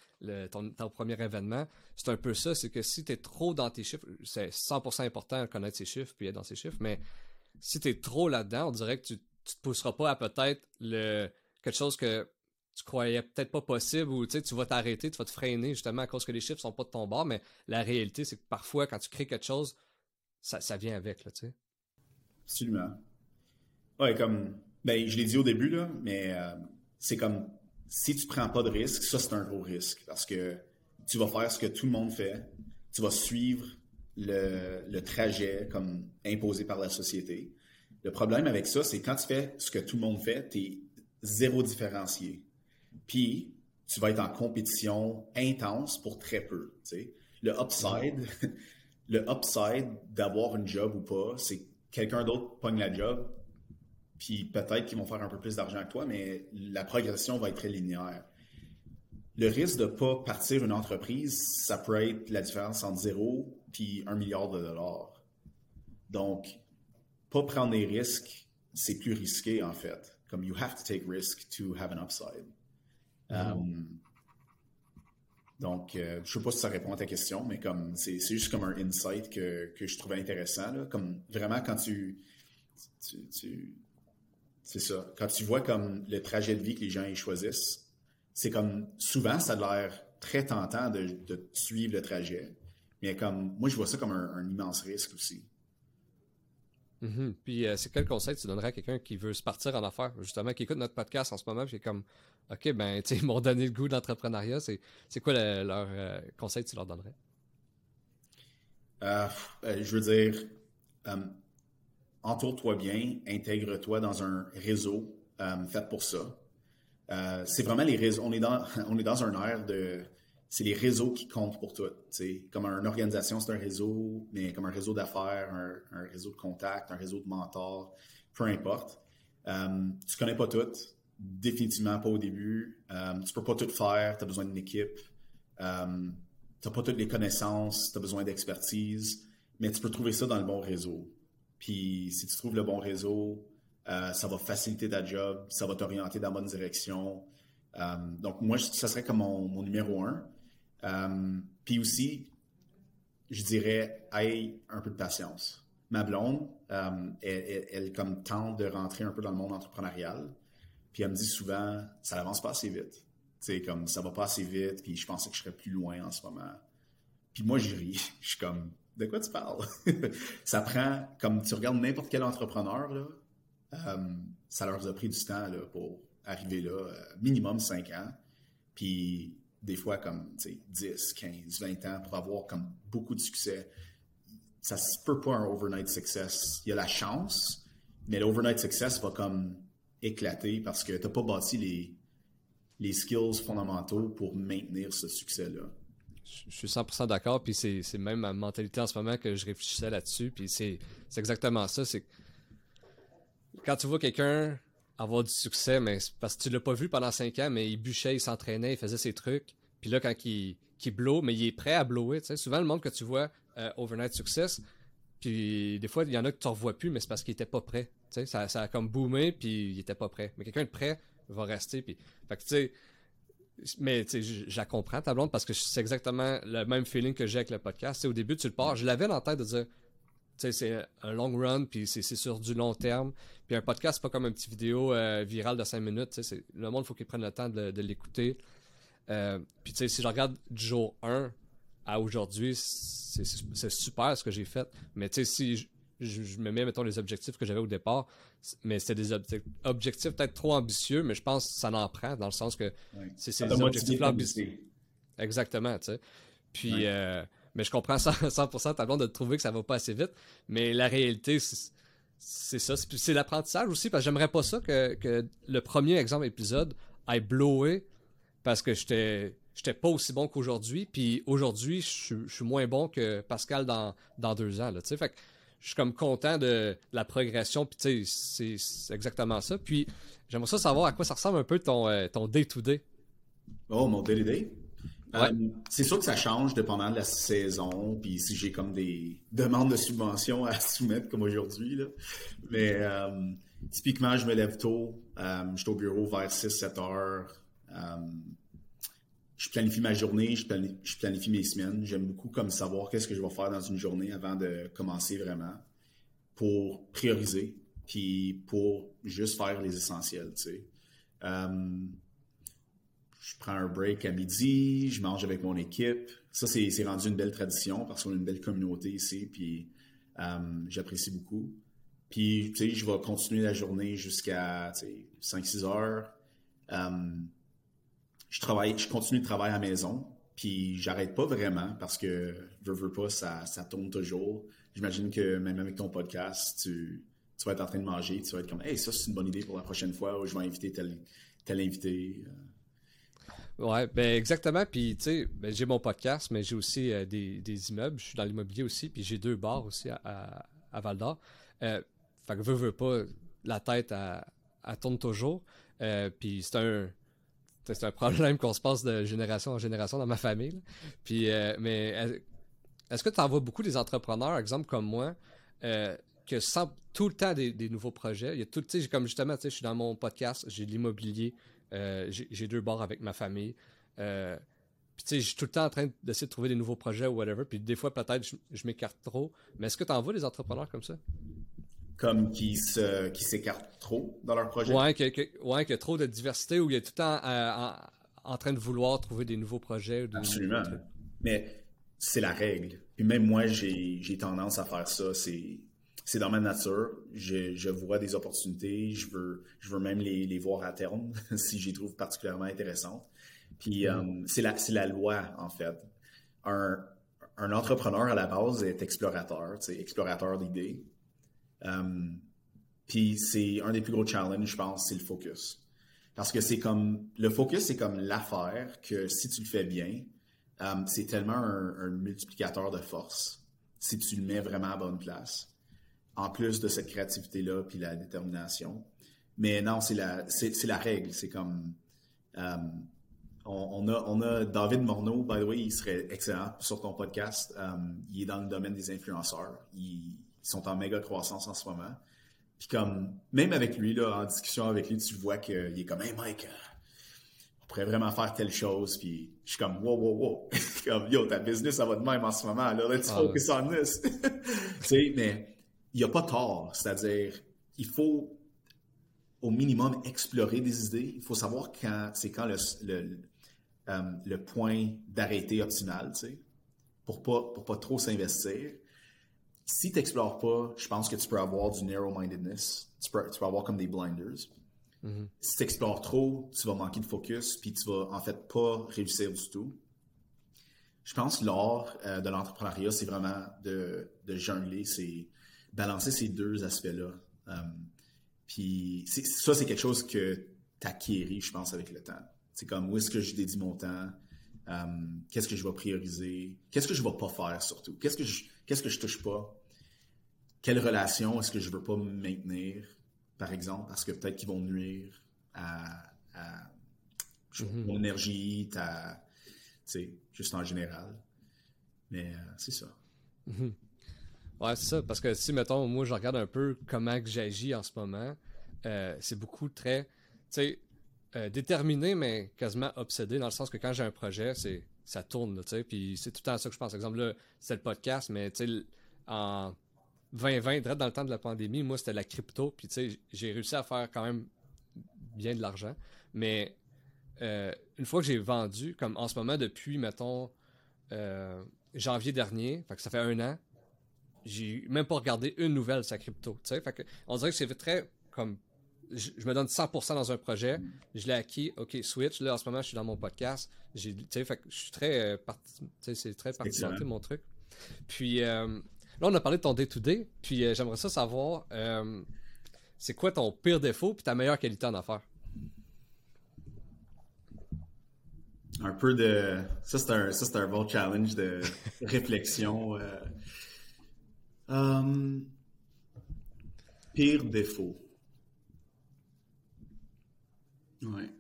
S1: ton, premier événement. C'est un peu ça, c'est que si tu es trop dans tes chiffres, c'est 100% important de connaître ses chiffres puis être dans ses chiffres, mais si tu es trop là-dedans, on dirait que tu, tu te pousseras pas à peut-être le quelque chose que tu croyais peut-être pas possible ou tu vas t'arrêter, tu vas te freiner justement à cause que les chiffres sont pas de ton bord, mais la réalité, c'est que parfois, quand tu crées quelque chose, ça, ça vient avec, là, tu sais.
S2: Absolument. Ouais, comme, ben, je l'ai dit au début, là, mais euh, c'est comme, si tu prends pas de risque, ça, c'est un gros risque parce que tu vas faire ce que tout le monde fait, tu vas suivre le, trajet comme imposé par la société. Le problème avec ça, c'est quand tu fais ce que tout le monde fait, tu es zéro différencié. Puis, tu vas être en compétition intense pour très peu. Le upside, le upside d'avoir une job ou pas, c'est quelqu'un d'autre pogne la job, puis peut-être qu'ils vont faire un peu plus d'argent que toi, mais la progression va être très linéaire. Le risque de ne pas partir une entreprise, ça peut être la différence entre zéro puis un milliard de dollars. Donc, pas prendre des risques, c'est plus risqué en fait. Comme you have to take risk to have an upside. Mm-hmm. Euh, donc, euh, je sais pas si ça répond à ta question, mais comme c'est juste comme un insight que, que je trouvais intéressant. Comme vraiment quand tu, tu, c'est ça. Quand tu vois comme le trajet de vie que les gens y choisissent, c'est comme souvent ça a l'air très tentant de, de, suivre le trajet, mais comme moi je vois ça comme un immense risque aussi.
S1: Mhm. Puis euh, c'est quel conseil tu donnerais à quelqu'un qui veut se partir en affaires, justement, qui écoute notre podcast en ce moment, qui est comme, OK, ben, tu sais, ils m'ont donné le goût d'entrepreneuriat. C'est, c'est quoi leur euh, conseil que tu leur donnerais?
S2: Euh, je veux dire, entoure-toi bien, intègre-toi dans un réseau fait pour ça. c'est vraiment les réseaux. On est dans, on est dans un air de c'est les réseaux qui comptent pour tout. Comme une organisation, c'est un réseau, mais comme un réseau d'affaires, un, réseau de contacts, un réseau de mentors, peu importe. Euh, tu connais pas tout, définitivement pas au début. Euh, tu peux pas tout faire, tu as besoin d'une équipe. Euh, tu n'as pas toutes les connaissances, tu as besoin d'expertise, mais tu peux trouver ça dans le bon réseau. Puis si tu trouves le bon réseau, euh, ça va faciliter ta job, ça va t'orienter dans la bonne direction. donc moi, ça serait comme mon, numéro un. Euh, puis aussi, je dirais, aie un peu de patience. Ma blonde, euh, elle, comme tente de rentrer un peu dans le monde entrepreneurial. Puis elle me dit souvent, ça n'avance pas assez vite. Tu comme ça va pas assez vite, puis je pensais que je serais plus loin en ce moment. Puis moi, j'y ris. Je suis comme, de quoi tu parles? ça prend, comme tu regardes n'importe quel entrepreneur, euh, ça leur a pris du temps pour arriver là, minimum cinq ans. Puis des fois comme 10, 15, 20 ans pour avoir comme beaucoup de succès. Ça se peut pas un overnight success. Il y a la chance, mais l'overnight success va comme éclater parce que tu n'as pas bâti les, les skills fondamentaux pour maintenir ce succès-là.
S1: Je suis 100% d'accord, puis c'est même ma mentalité en ce moment que je réfléchissais là-dessus, puis c'est exactement ça. C'est quand tu vois quelqu'un avoir du succès, mais parce que tu l'as pas vu pendant cinq ans, mais il bûchait, il s'entraînait, il faisait ses trucs. Puis là, quand il, il blow, mais il est prêt à blower, tu sais. Souvent, le monde que tu vois euh, Overnight Success, puis des fois, il y en a que tu ne revois plus, mais c'est parce qu'il était pas prêt. Tu sais, ça, ça a comme boomé, puis il était pas prêt. Mais quelqu'un de prêt va rester, puis... Fait que, tu sais... Mais tu sais, je la comprends, ta blonde, parce que c'est exactement le même feeling que j'ai avec le podcast. au début, tu le pars. Je l'avais dans la tête de dire, c'est un long run, puis c'est sur du long terme. Puis un podcast, c'est pas comme une petite vidéo euh, virale de 5 minutes. Le monde, faut qu'il prenne le temps de, l'écouter. Euh, puis tu sais, si je regarde du jour 1 à aujourd'hui, c'est super ce que j'ai fait. Mais tu sais, si je, me mets, mettons, les objectifs que j'avais au départ, mais c'était des objectifs peut-être trop ambitieux, mais je pense que ça en prend, dans le sens que c'est ces objectifs ambitieux. Exactement, tu sais. Puis... Euh, mais je comprends 100%, ta blonde de trouver que ça va pas assez vite. Mais la réalité, c'est ça. C'est l'apprentissage aussi, parce que j'aimerais pas ça que, le premier exemple épisode aille blowé parce que j'étais j'étais pas aussi bon qu'aujourd'hui. Puis aujourd'hui, je suis moins bon que Pascal dans, dans deux ans. Là, fait que je suis comme content de, la progression. Puis c'est exactement ça. Puis j'aimerais ça savoir à quoi ça ressemble un peu ton euh, day-to-day.
S2: oh, mon day-to-day? Euh, c'est sûr que ça change dépendant de la saison, puis si j'ai comme des demandes de subventions à soumettre comme aujourd'hui. Mais euh, typiquement, je me lève tôt, je suis au bureau vers 6-7 heures. Je planifie ma journée, je planifie, mes semaines. J'aime beaucoup comme savoir qu'est-ce que je vais faire dans une journée avant de commencer vraiment. pour prioriser, puis pour juste faire les essentiels, tu sais. Euh, je prends un break à midi, je mange avec mon équipe. Ça, c'est rendu une belle tradition parce qu'on a une belle communauté ici, puis euh, j'apprécie beaucoup. Puis, tu sais, je vais continuer la journée jusqu'à 5-6 heures. Euh, je travaille, je continue de travailler à la maison, puis j'arrête pas vraiment parce que, veux, veux pas, ça, ça tourne toujours. J'imagine que même avec ton podcast, tu, tu vas être en train de manger, tu vas être comme, hey, ça, c'est une bonne idée pour la prochaine fois où je vais inviter tel, invité.
S1: Euh. Ouais, ben exactement. Puis, tu sais, ben, j'ai mon podcast, mais j'ai aussi euh, des, des, immeubles. Je suis dans l'immobilier aussi, puis j'ai deux bars aussi à, à, Val d'Or. Euh, fait que veux, veux pas, la tête, à tourne toujours. puis c'est un, c'est un problème qu'on se passe de génération en génération dans ma famille. Puis, mais est-ce que tu en vois beaucoup des entrepreneurs, exemple comme moi, euh, que sans tout le temps des, nouveaux projets, il y a tout, comme justement, je suis dans mon podcast, j'ai l'immobilier, euh, j'ai deux bars avec ma famille. Euh, puis tu sais, je suis tout le temps en train d'essayer de trouver des nouveaux projets ou whatever. Puis des fois, peut-être, je, m'écarte trop. Mais est-ce que tu en vois des entrepreneurs comme ça?
S2: Comme qui se qui s'écartent trop dans leur projet?
S1: Ouais, qu'il ouais, y a trop de diversité ou il y a tout le temps en, train de vouloir trouver des nouveaux projets.
S2: Absolument. Mais c'est la règle. Puis même moi, j'ai tendance à faire ça. C'est dans ma nature. Je, je, vois des opportunités. Je veux, je veux même les, les voir à terme si j'y trouve particulièrement intéressantes. Puis mm. euh, c'est la, la loi, en fait. Un, un entrepreneur à la base est explorateur, explorateur d'idées. Euh, puis c'est un des plus gros challenges, je pense, c'est le focus. Parce que c'est comme, le focus, c'est comme l'affaire que si tu le fais bien, euh, c'est tellement un, multiplicateur de force si tu le mets vraiment à bonne place. En plus de cette créativité-là, puis la détermination. Mais non, c'est la, c'est, la règle. C'est comme... Euh, on, a, on a David Morneau, by the way, il serait excellent sur ton podcast. Il est dans le domaine des influenceurs. Ils, sont en méga croissance en ce moment. Puis comme, même avec lui, là, en discussion avec lui, tu vois qu'il est comme, hey Mike, pourrait vraiment faire telle chose, puis je suis comme, wow, wow, wow. comme, yo, ta business, ça va de même en ce moment, là, let's ah, focus on this. tu sais, mais il n'y a pas tort. C'est-à-dire, il faut au minimum explorer des idées. Il faut savoir quand c'est quand le, le, euh, le point d'arrêter optimal, tu sais, pour pas, pour pas trop s'investir. Si tu n'explores pas, je pense que tu peux avoir du narrow-mindedness. Tu peux, tu peux avoir comme des blinders. Mm-hmm. Si tu explores trop, tu vas manquer de focus, puis tu vas en fait pas réussir du tout. Je pense que l'art euh, de l'entrepreneuriat, c'est vraiment de, de jongler, c'est balancer ces deux aspects-là. Euh, puis ça, c'est quelque chose que tu acquéris, je pense, avec le temps. C'est comme où est-ce que je dédie mon temps, euh, qu'est-ce que je vais prioriser, qu'est-ce que je vais pas faire surtout, qu'est-ce que je qu'est-ce que je touche pas, quelle relation est-ce que je veux pas maintenir, par exemple, parce que peut-être qu'ils vont nuire à, à mm-hmm. mon énergie, ta, juste en général. Mais euh, c'est ça.
S1: Mm-hmm. Ouais, c'est ça. Parce que si, mettons, moi, je regarde un peu comment j'agis en ce moment, euh, c'est beaucoup très, tu sais, euh, déterminé, mais quasiment obsédé, dans le sens que quand j'ai un projet, c'est ça tourne, tu sais, puis c'est tout le temps ça que je pense. Par exemple, là, c'est le podcast, mais tu sais, en 2020, dans le temps de la pandémie, moi, c'était la crypto. Puis, tu sais, j'ai réussi à faire quand même bien de l'argent. Mais euh, une fois que j'ai vendu, comme en ce moment, depuis, mettons, euh, janvier dernier, fait que ça fait un an, j'ai même pas regardé une nouvelle sur la crypto. Tu sais, fait que on dirait que c'est très comme. Je, me donne 100% dans un projet, je l'ai acquis, ok, switch. Là, en ce moment, je suis dans mon podcast. J'ai, tu sais, fait que je suis très, euh, c'est très particulier mon truc. Puis, Là, on a parlé de ton day-to-day, puis euh, j'aimerais ça savoir, euh, c'est quoi ton pire défaut puis ta meilleure qualité en affaires?
S2: Un peu de... Ça, c'est un, un bon challenge de réflexion. Euh. Um, pire défaut. Ouais.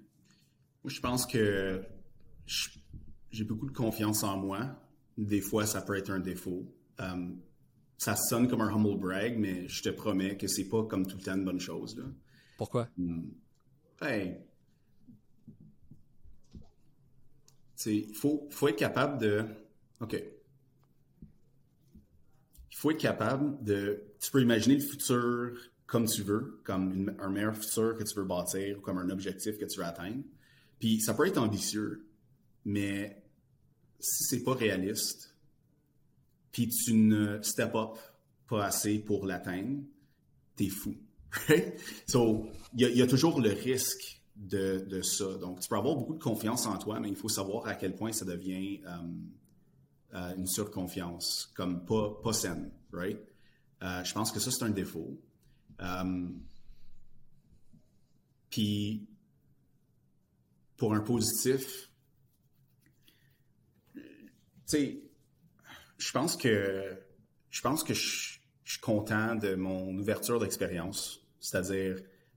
S2: Moi, je pense que j'ai beaucoup de confiance en moi. Des fois, ça peut être un défaut. Um, ça sonne comme un humble brag, mais je te promets que c'est pas comme tout le temps une bonne chose. Là.
S1: Pourquoi?
S2: Hmm. Ben, il faut, faut être capable de. OK. Il faut être capable de. Tu peux imaginer le futur comme tu veux, comme un meilleur futur que tu veux bâtir, ou comme un objectif que tu veux atteindre. Puis ça peut être ambitieux, mais si c'est pas réaliste, puis tu ne step up pas assez pour l'atteindre, t'es fou. so, il y, a toujours le risque de, ça. Donc, tu peux avoir beaucoup de confiance en toi, mais il faut savoir à quel point ça devient euh, euh, une surconfiance, comme pas, pas saine, right? Euh, je pense que ça, c'est un défaut. Puis, pour un positif, tu sais, je pense que je suis content de mon ouverture d'expérience, c'est-à-dire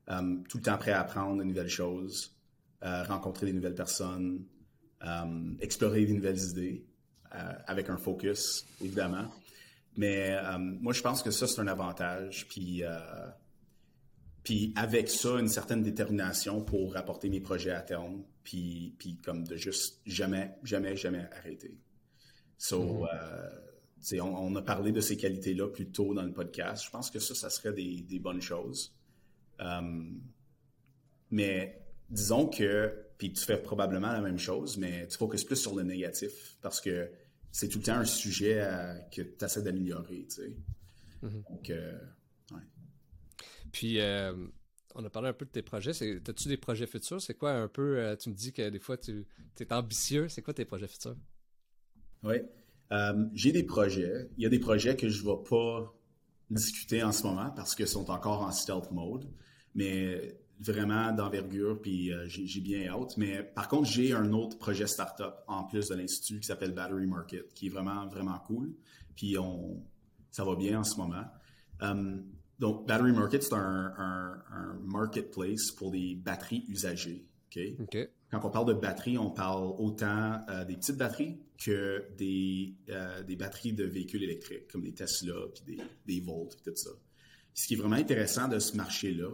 S2: euh, tout le temps prêt à apprendre de nouvelles choses, euh, rencontrer des nouvelles personnes, euh, explorer de nouvelles idées, avec un focus, évidemment. Mais moi, je pense que ça, c'est un avantage. Puis, puis avec ça, une certaine détermination pour rapporter mes projets à terme, puis, puis comme de juste jamais, jamais, jamais arrêter. So, mm-hmm. On, a parlé de ces qualités-là plus tôt dans le podcast. Je pense que ça, ça serait des, bonnes choses. Euh, mais disons que, puis tu fais probablement la même chose, mais tu focuses plus sur le négatif parce que c'est tout le temps un sujet que tu essaies d'améliorer. Mm-hmm. Donc, euh,
S1: Puis, euh, on a parlé un peu de tes projets. As-tu des projets futurs? C'est quoi un peu, tu me dis que des fois tu es ambitieux. C'est quoi tes projets futurs?
S2: Oui. Euh, j'ai des projets. Il y a des projets que je ne vais pas discuter en ce moment parce qu'ils sont encore en stealth mode, mais vraiment d'envergure, puis euh, j'ai bien hâte. Mais par contre, j'ai un autre projet startup en plus de l'Institut qui s'appelle Battery Market, qui est vraiment, vraiment cool. Puis on, ça va bien en ce moment. Euh, donc, Battery Market, c'est un, un, marketplace pour des batteries usagées. Quand on parle de batteries, on parle autant des petites batteries que des, euh, des batteries de véhicules électriques, comme des Tesla, puis des, des Volt, tout ça. Ce qui est vraiment intéressant de ce marché-là,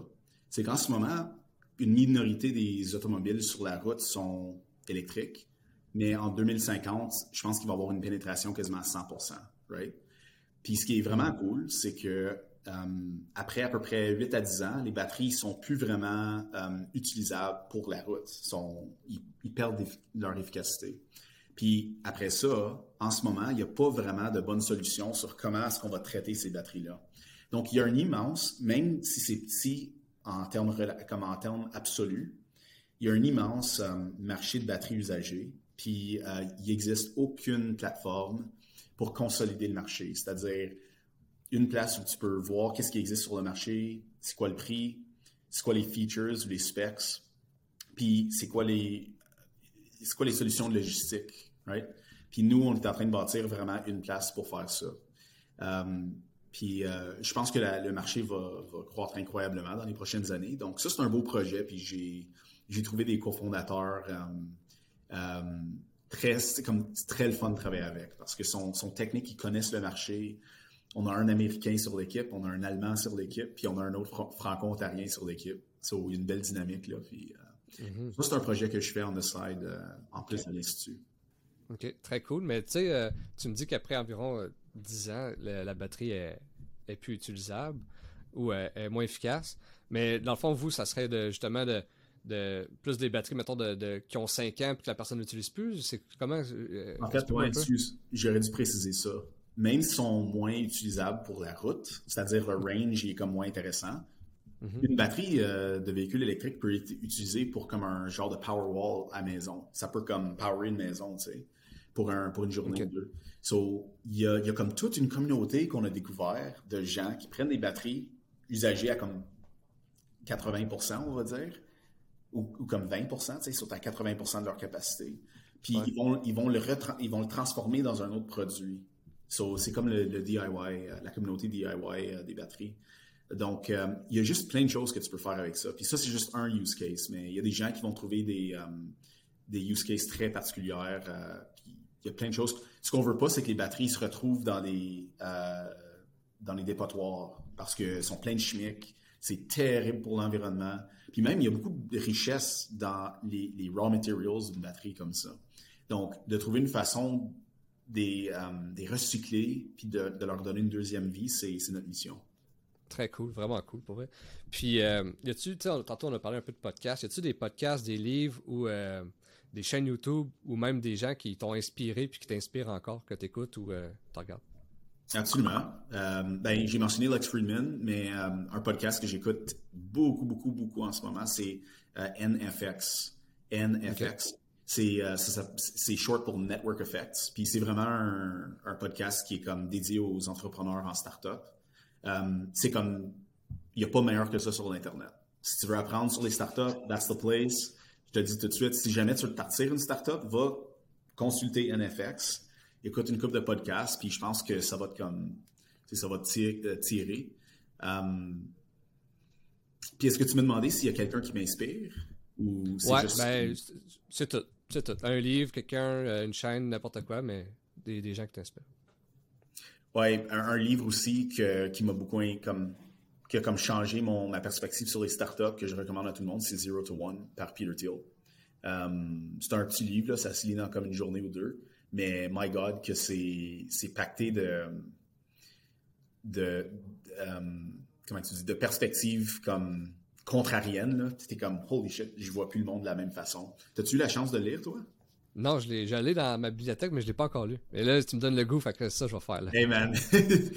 S2: c'est qu'en ce moment, une minorité des automobiles sur la route sont électriques, mais en 2050, je pense qu'il va y avoir une pénétration quasiment à 100% right? Puis ce qui est vraiment cool, c'est que euh, après à peu près 8 à 10 ans, les batteries sont plus vraiment euh, utilisables pour la route. Ils, perdent leur efficacité. Puis après ça, en ce moment, il n'y a pas vraiment de bonne solution sur comment est-ce qu'on va traiter ces batteries-là. Donc, il y a un immense, même si c'est petit en termes, comme en termes absolus, il y a un immense euh, marché de batteries usagées, puis euh, il n'existe aucune plateforme pour consolider le marché, c'est-à-dire une place où tu peux voir qu'est-ce qui existe sur le marché, c'est quoi le prix, c'est quoi les features ou les specs, puis c'est quoi les c'est quoi les solutions de logistique puis nous, on est en train de bâtir vraiment une place pour faire ça. Euh, puis euh, je pense que le marché va, croître incroyablement dans les prochaines années. Donc ça, c'est un beau projet. Puis j'ai, trouvé des cofondateurs euh, très, comme, très le fun de travailler avec parce que sont, sont techniques, ils connaissent le marché. On a un Américain sur l'équipe, on a un Allemand sur l'équipe, puis on a un autre franco-ontarien sur l'équipe. il y a une belle dynamique là. Puis, mm-hmm. Ça, c'est un projet que je fais on the side en plus de l'Institut.
S1: OK, très cool. Mais tu sais, euh, tu me dis qu'après environ 10 euh, ans, la, batterie est, plus utilisable ou euh, est moins efficace. Mais dans le fond, vous, ça serait de, justement de, de plus des batteries, mettons, de, qui ont 5 ans puis que la personne n'utilise plus? C'est comment
S2: En fait, j'aurais dû préciser ça. Même s'ils sont moins utilisables pour la route, c'est-à-dire le range est comme moins intéressant. Mhm. Une batterie de véhicule électrique peut être utilisée pour comme un genre de power wall à maison. Ça peut comme power une maison, tu sais pour, un, pour une journée ou deux. So, il y a, y a, comme toute une communauté qu'on a découvert de gens qui prennent des batteries usagées à comme 80% on va dire, ou, comme 20 ils sont à 80% de leur capacité. Puis ils, vont, ils, vont le ils vont le transformer dans un autre produit. So, c'est comme le, DIY, euh, la communauté DIY euh, des batteries. Donc, euh, il y a juste plein de choses que tu peux faire avec ça. Puis ça, c'est juste un use case, mais il y a des gens qui vont trouver des, use cases très particulières. il y a plein de choses. Ce qu'on veut pas, c'est que les batteries se retrouvent dans les, dans les dépotoirs parce qu'elles sont pleines de chimiques. C'est terrible pour l'environnement. Puis même, il y a beaucoup de richesse dans les, raw materials d'une batterie comme ça. Donc, de trouver une façon des, des recycler, puis de, de, leur donner une deuxième vie, c'est notre mission.
S1: Très cool, vraiment cool pour vrai. Puis, euh, y a-tu, tantôt on a parlé un peu de podcasts, y a-tu des podcasts, des livres ou euh, des chaînes YouTube ou même des gens qui t'ont inspiré puis qui t'inspirent encore, que tu écoutes ou euh, tu regardes?
S2: Absolument. Euh, ben, j'ai mentionné Lex Friedman, mais un podcast que j'écoute beaucoup, beaucoup, beaucoup en ce moment, c'est NFX. NFX. C'est, c'est short pour Network Effects. Puis c'est vraiment un, un, podcast qui est comme dédié aux entrepreneurs en startup. Euh, c'est comme, il n'y a pas meilleur que ça sur l'Internet. Si tu veux apprendre sur les startups, that's the place. Je te dis tout de suite, si jamais tu veux partir une startup, va consulter NFX, écoute une coupe de podcasts, puis je pense que ça va te comme, ça va te euh, tirer. Euh, puis est-ce que tu m'as demandé s'il y a quelqu'un qui m'inspire ou
S1: c'est ouais, ben, c'est tout, c'est tout. Un livre, quelqu'un, une chaîne, n'importe quoi, mais des, des gens qui t'inspirent.
S2: Ouais, un, livre aussi que, qui m'a beaucoup comme qui a comme changé mon, ma perspective sur les startups que je recommande à tout le monde, c'est Zero to One par Peter Thiel. Um, c'est un petit livre, là, ça se lit dans comme une journée ou deux, mais my God, que c'est, c'est pacté de, de, um, comment tu dis, de perspectives comme contrariennes. Là. C'était comme, holy shit, je vois plus le monde de la même façon. T'as-tu eu la chance de lire, toi?
S1: Non, je l'ai, j'allais dans ma bibliothèque, mais je l'ai pas encore lu. Et là, tu me donnes le goût, fait que ça, je vais faire. Là.
S2: Hey man,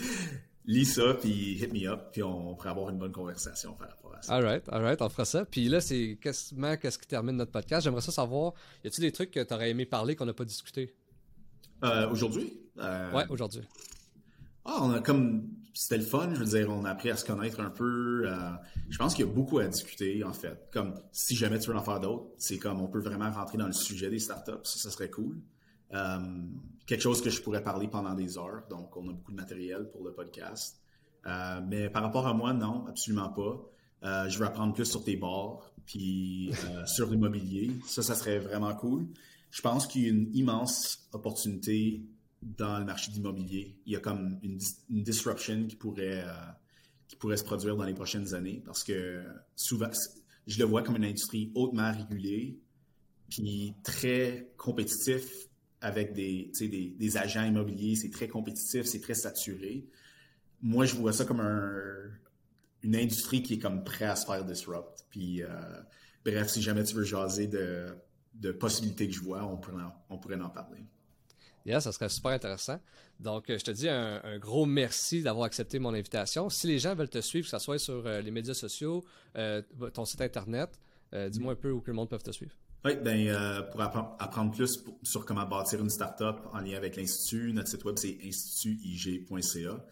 S2: lis ça, puis hit me up, puis on, pourrait avoir une bonne conversation par rapport à ça.
S1: Alright, alright, on fera ça. Puis là, c'est quasiment qu'est-ce qui termine notre podcast. J'aimerais ça savoir, y a-t-il des trucs que tu aurais aimé parler qu'on n'a pas discuté?
S2: Euh, aujourd'hui? Euh...
S1: Ouais, aujourd'hui.
S2: Ah, on a comme c'était le fun, je veux dire, on a appris à se connaître un peu. Euh, je pense qu'il y a beaucoup à discuter, en fait. Comme si jamais tu veux en faire d'autres, c'est comme on peut vraiment rentrer dans le sujet des startups, ça, ça serait cool. Euh, quelque chose que je pourrais parler pendant des heures, donc on a beaucoup de matériel pour le podcast. Euh, mais par rapport à moi, non, absolument pas. je veux apprendre plus sur tes bars, puis sur l'immobilier. Ça, ça serait vraiment cool. Je pense qu'il y a une immense opportunité dans le marché d'immobilier. Il y a comme une, disruption qui pourrait, euh, qui pourrait se produire dans les prochaines années parce que souvent, je le vois comme une industrie hautement régulée puis très compétitif avec des, des, des agents immobiliers. C'est très compétitif, c'est très saturé. Moi, je vois ça comme un, une industrie qui est comme prêt à se faire disrupt. Puis, euh, bref, si jamais tu veux jaser de, de possibilités que je vois, on pourrait on pourrait en parler.
S1: Yeah, ça serait super intéressant. Donc, euh, je te dis un, gros merci d'avoir accepté mon invitation. Si les gens veulent te suivre, que ce soit sur euh, les médias sociaux, euh, ton site internet, dis-moi un peu où que le monde peut te suivre.
S2: Oui, ben, pour apprendre plus sur comment bâtir une startup en lien avec l'Institut, notre site web c'est institutig.ca.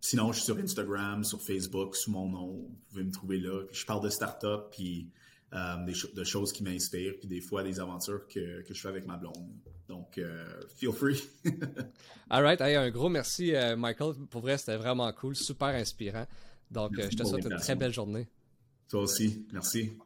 S2: sinon, je suis sur Instagram, sur Facebook, sous mon nom. Vous pouvez me trouver là. je parle de startup, puis des de choses qui m'inspirent, puis des fois des aventures que, que je fais avec ma blonde. Donc, euh, feel free.
S1: All right. un gros merci, euh, Michael. Pour vrai, c'était vraiment cool, super inspirant. Donc, euh, je te souhaite une très belle journée.
S2: Toi aussi. Merci.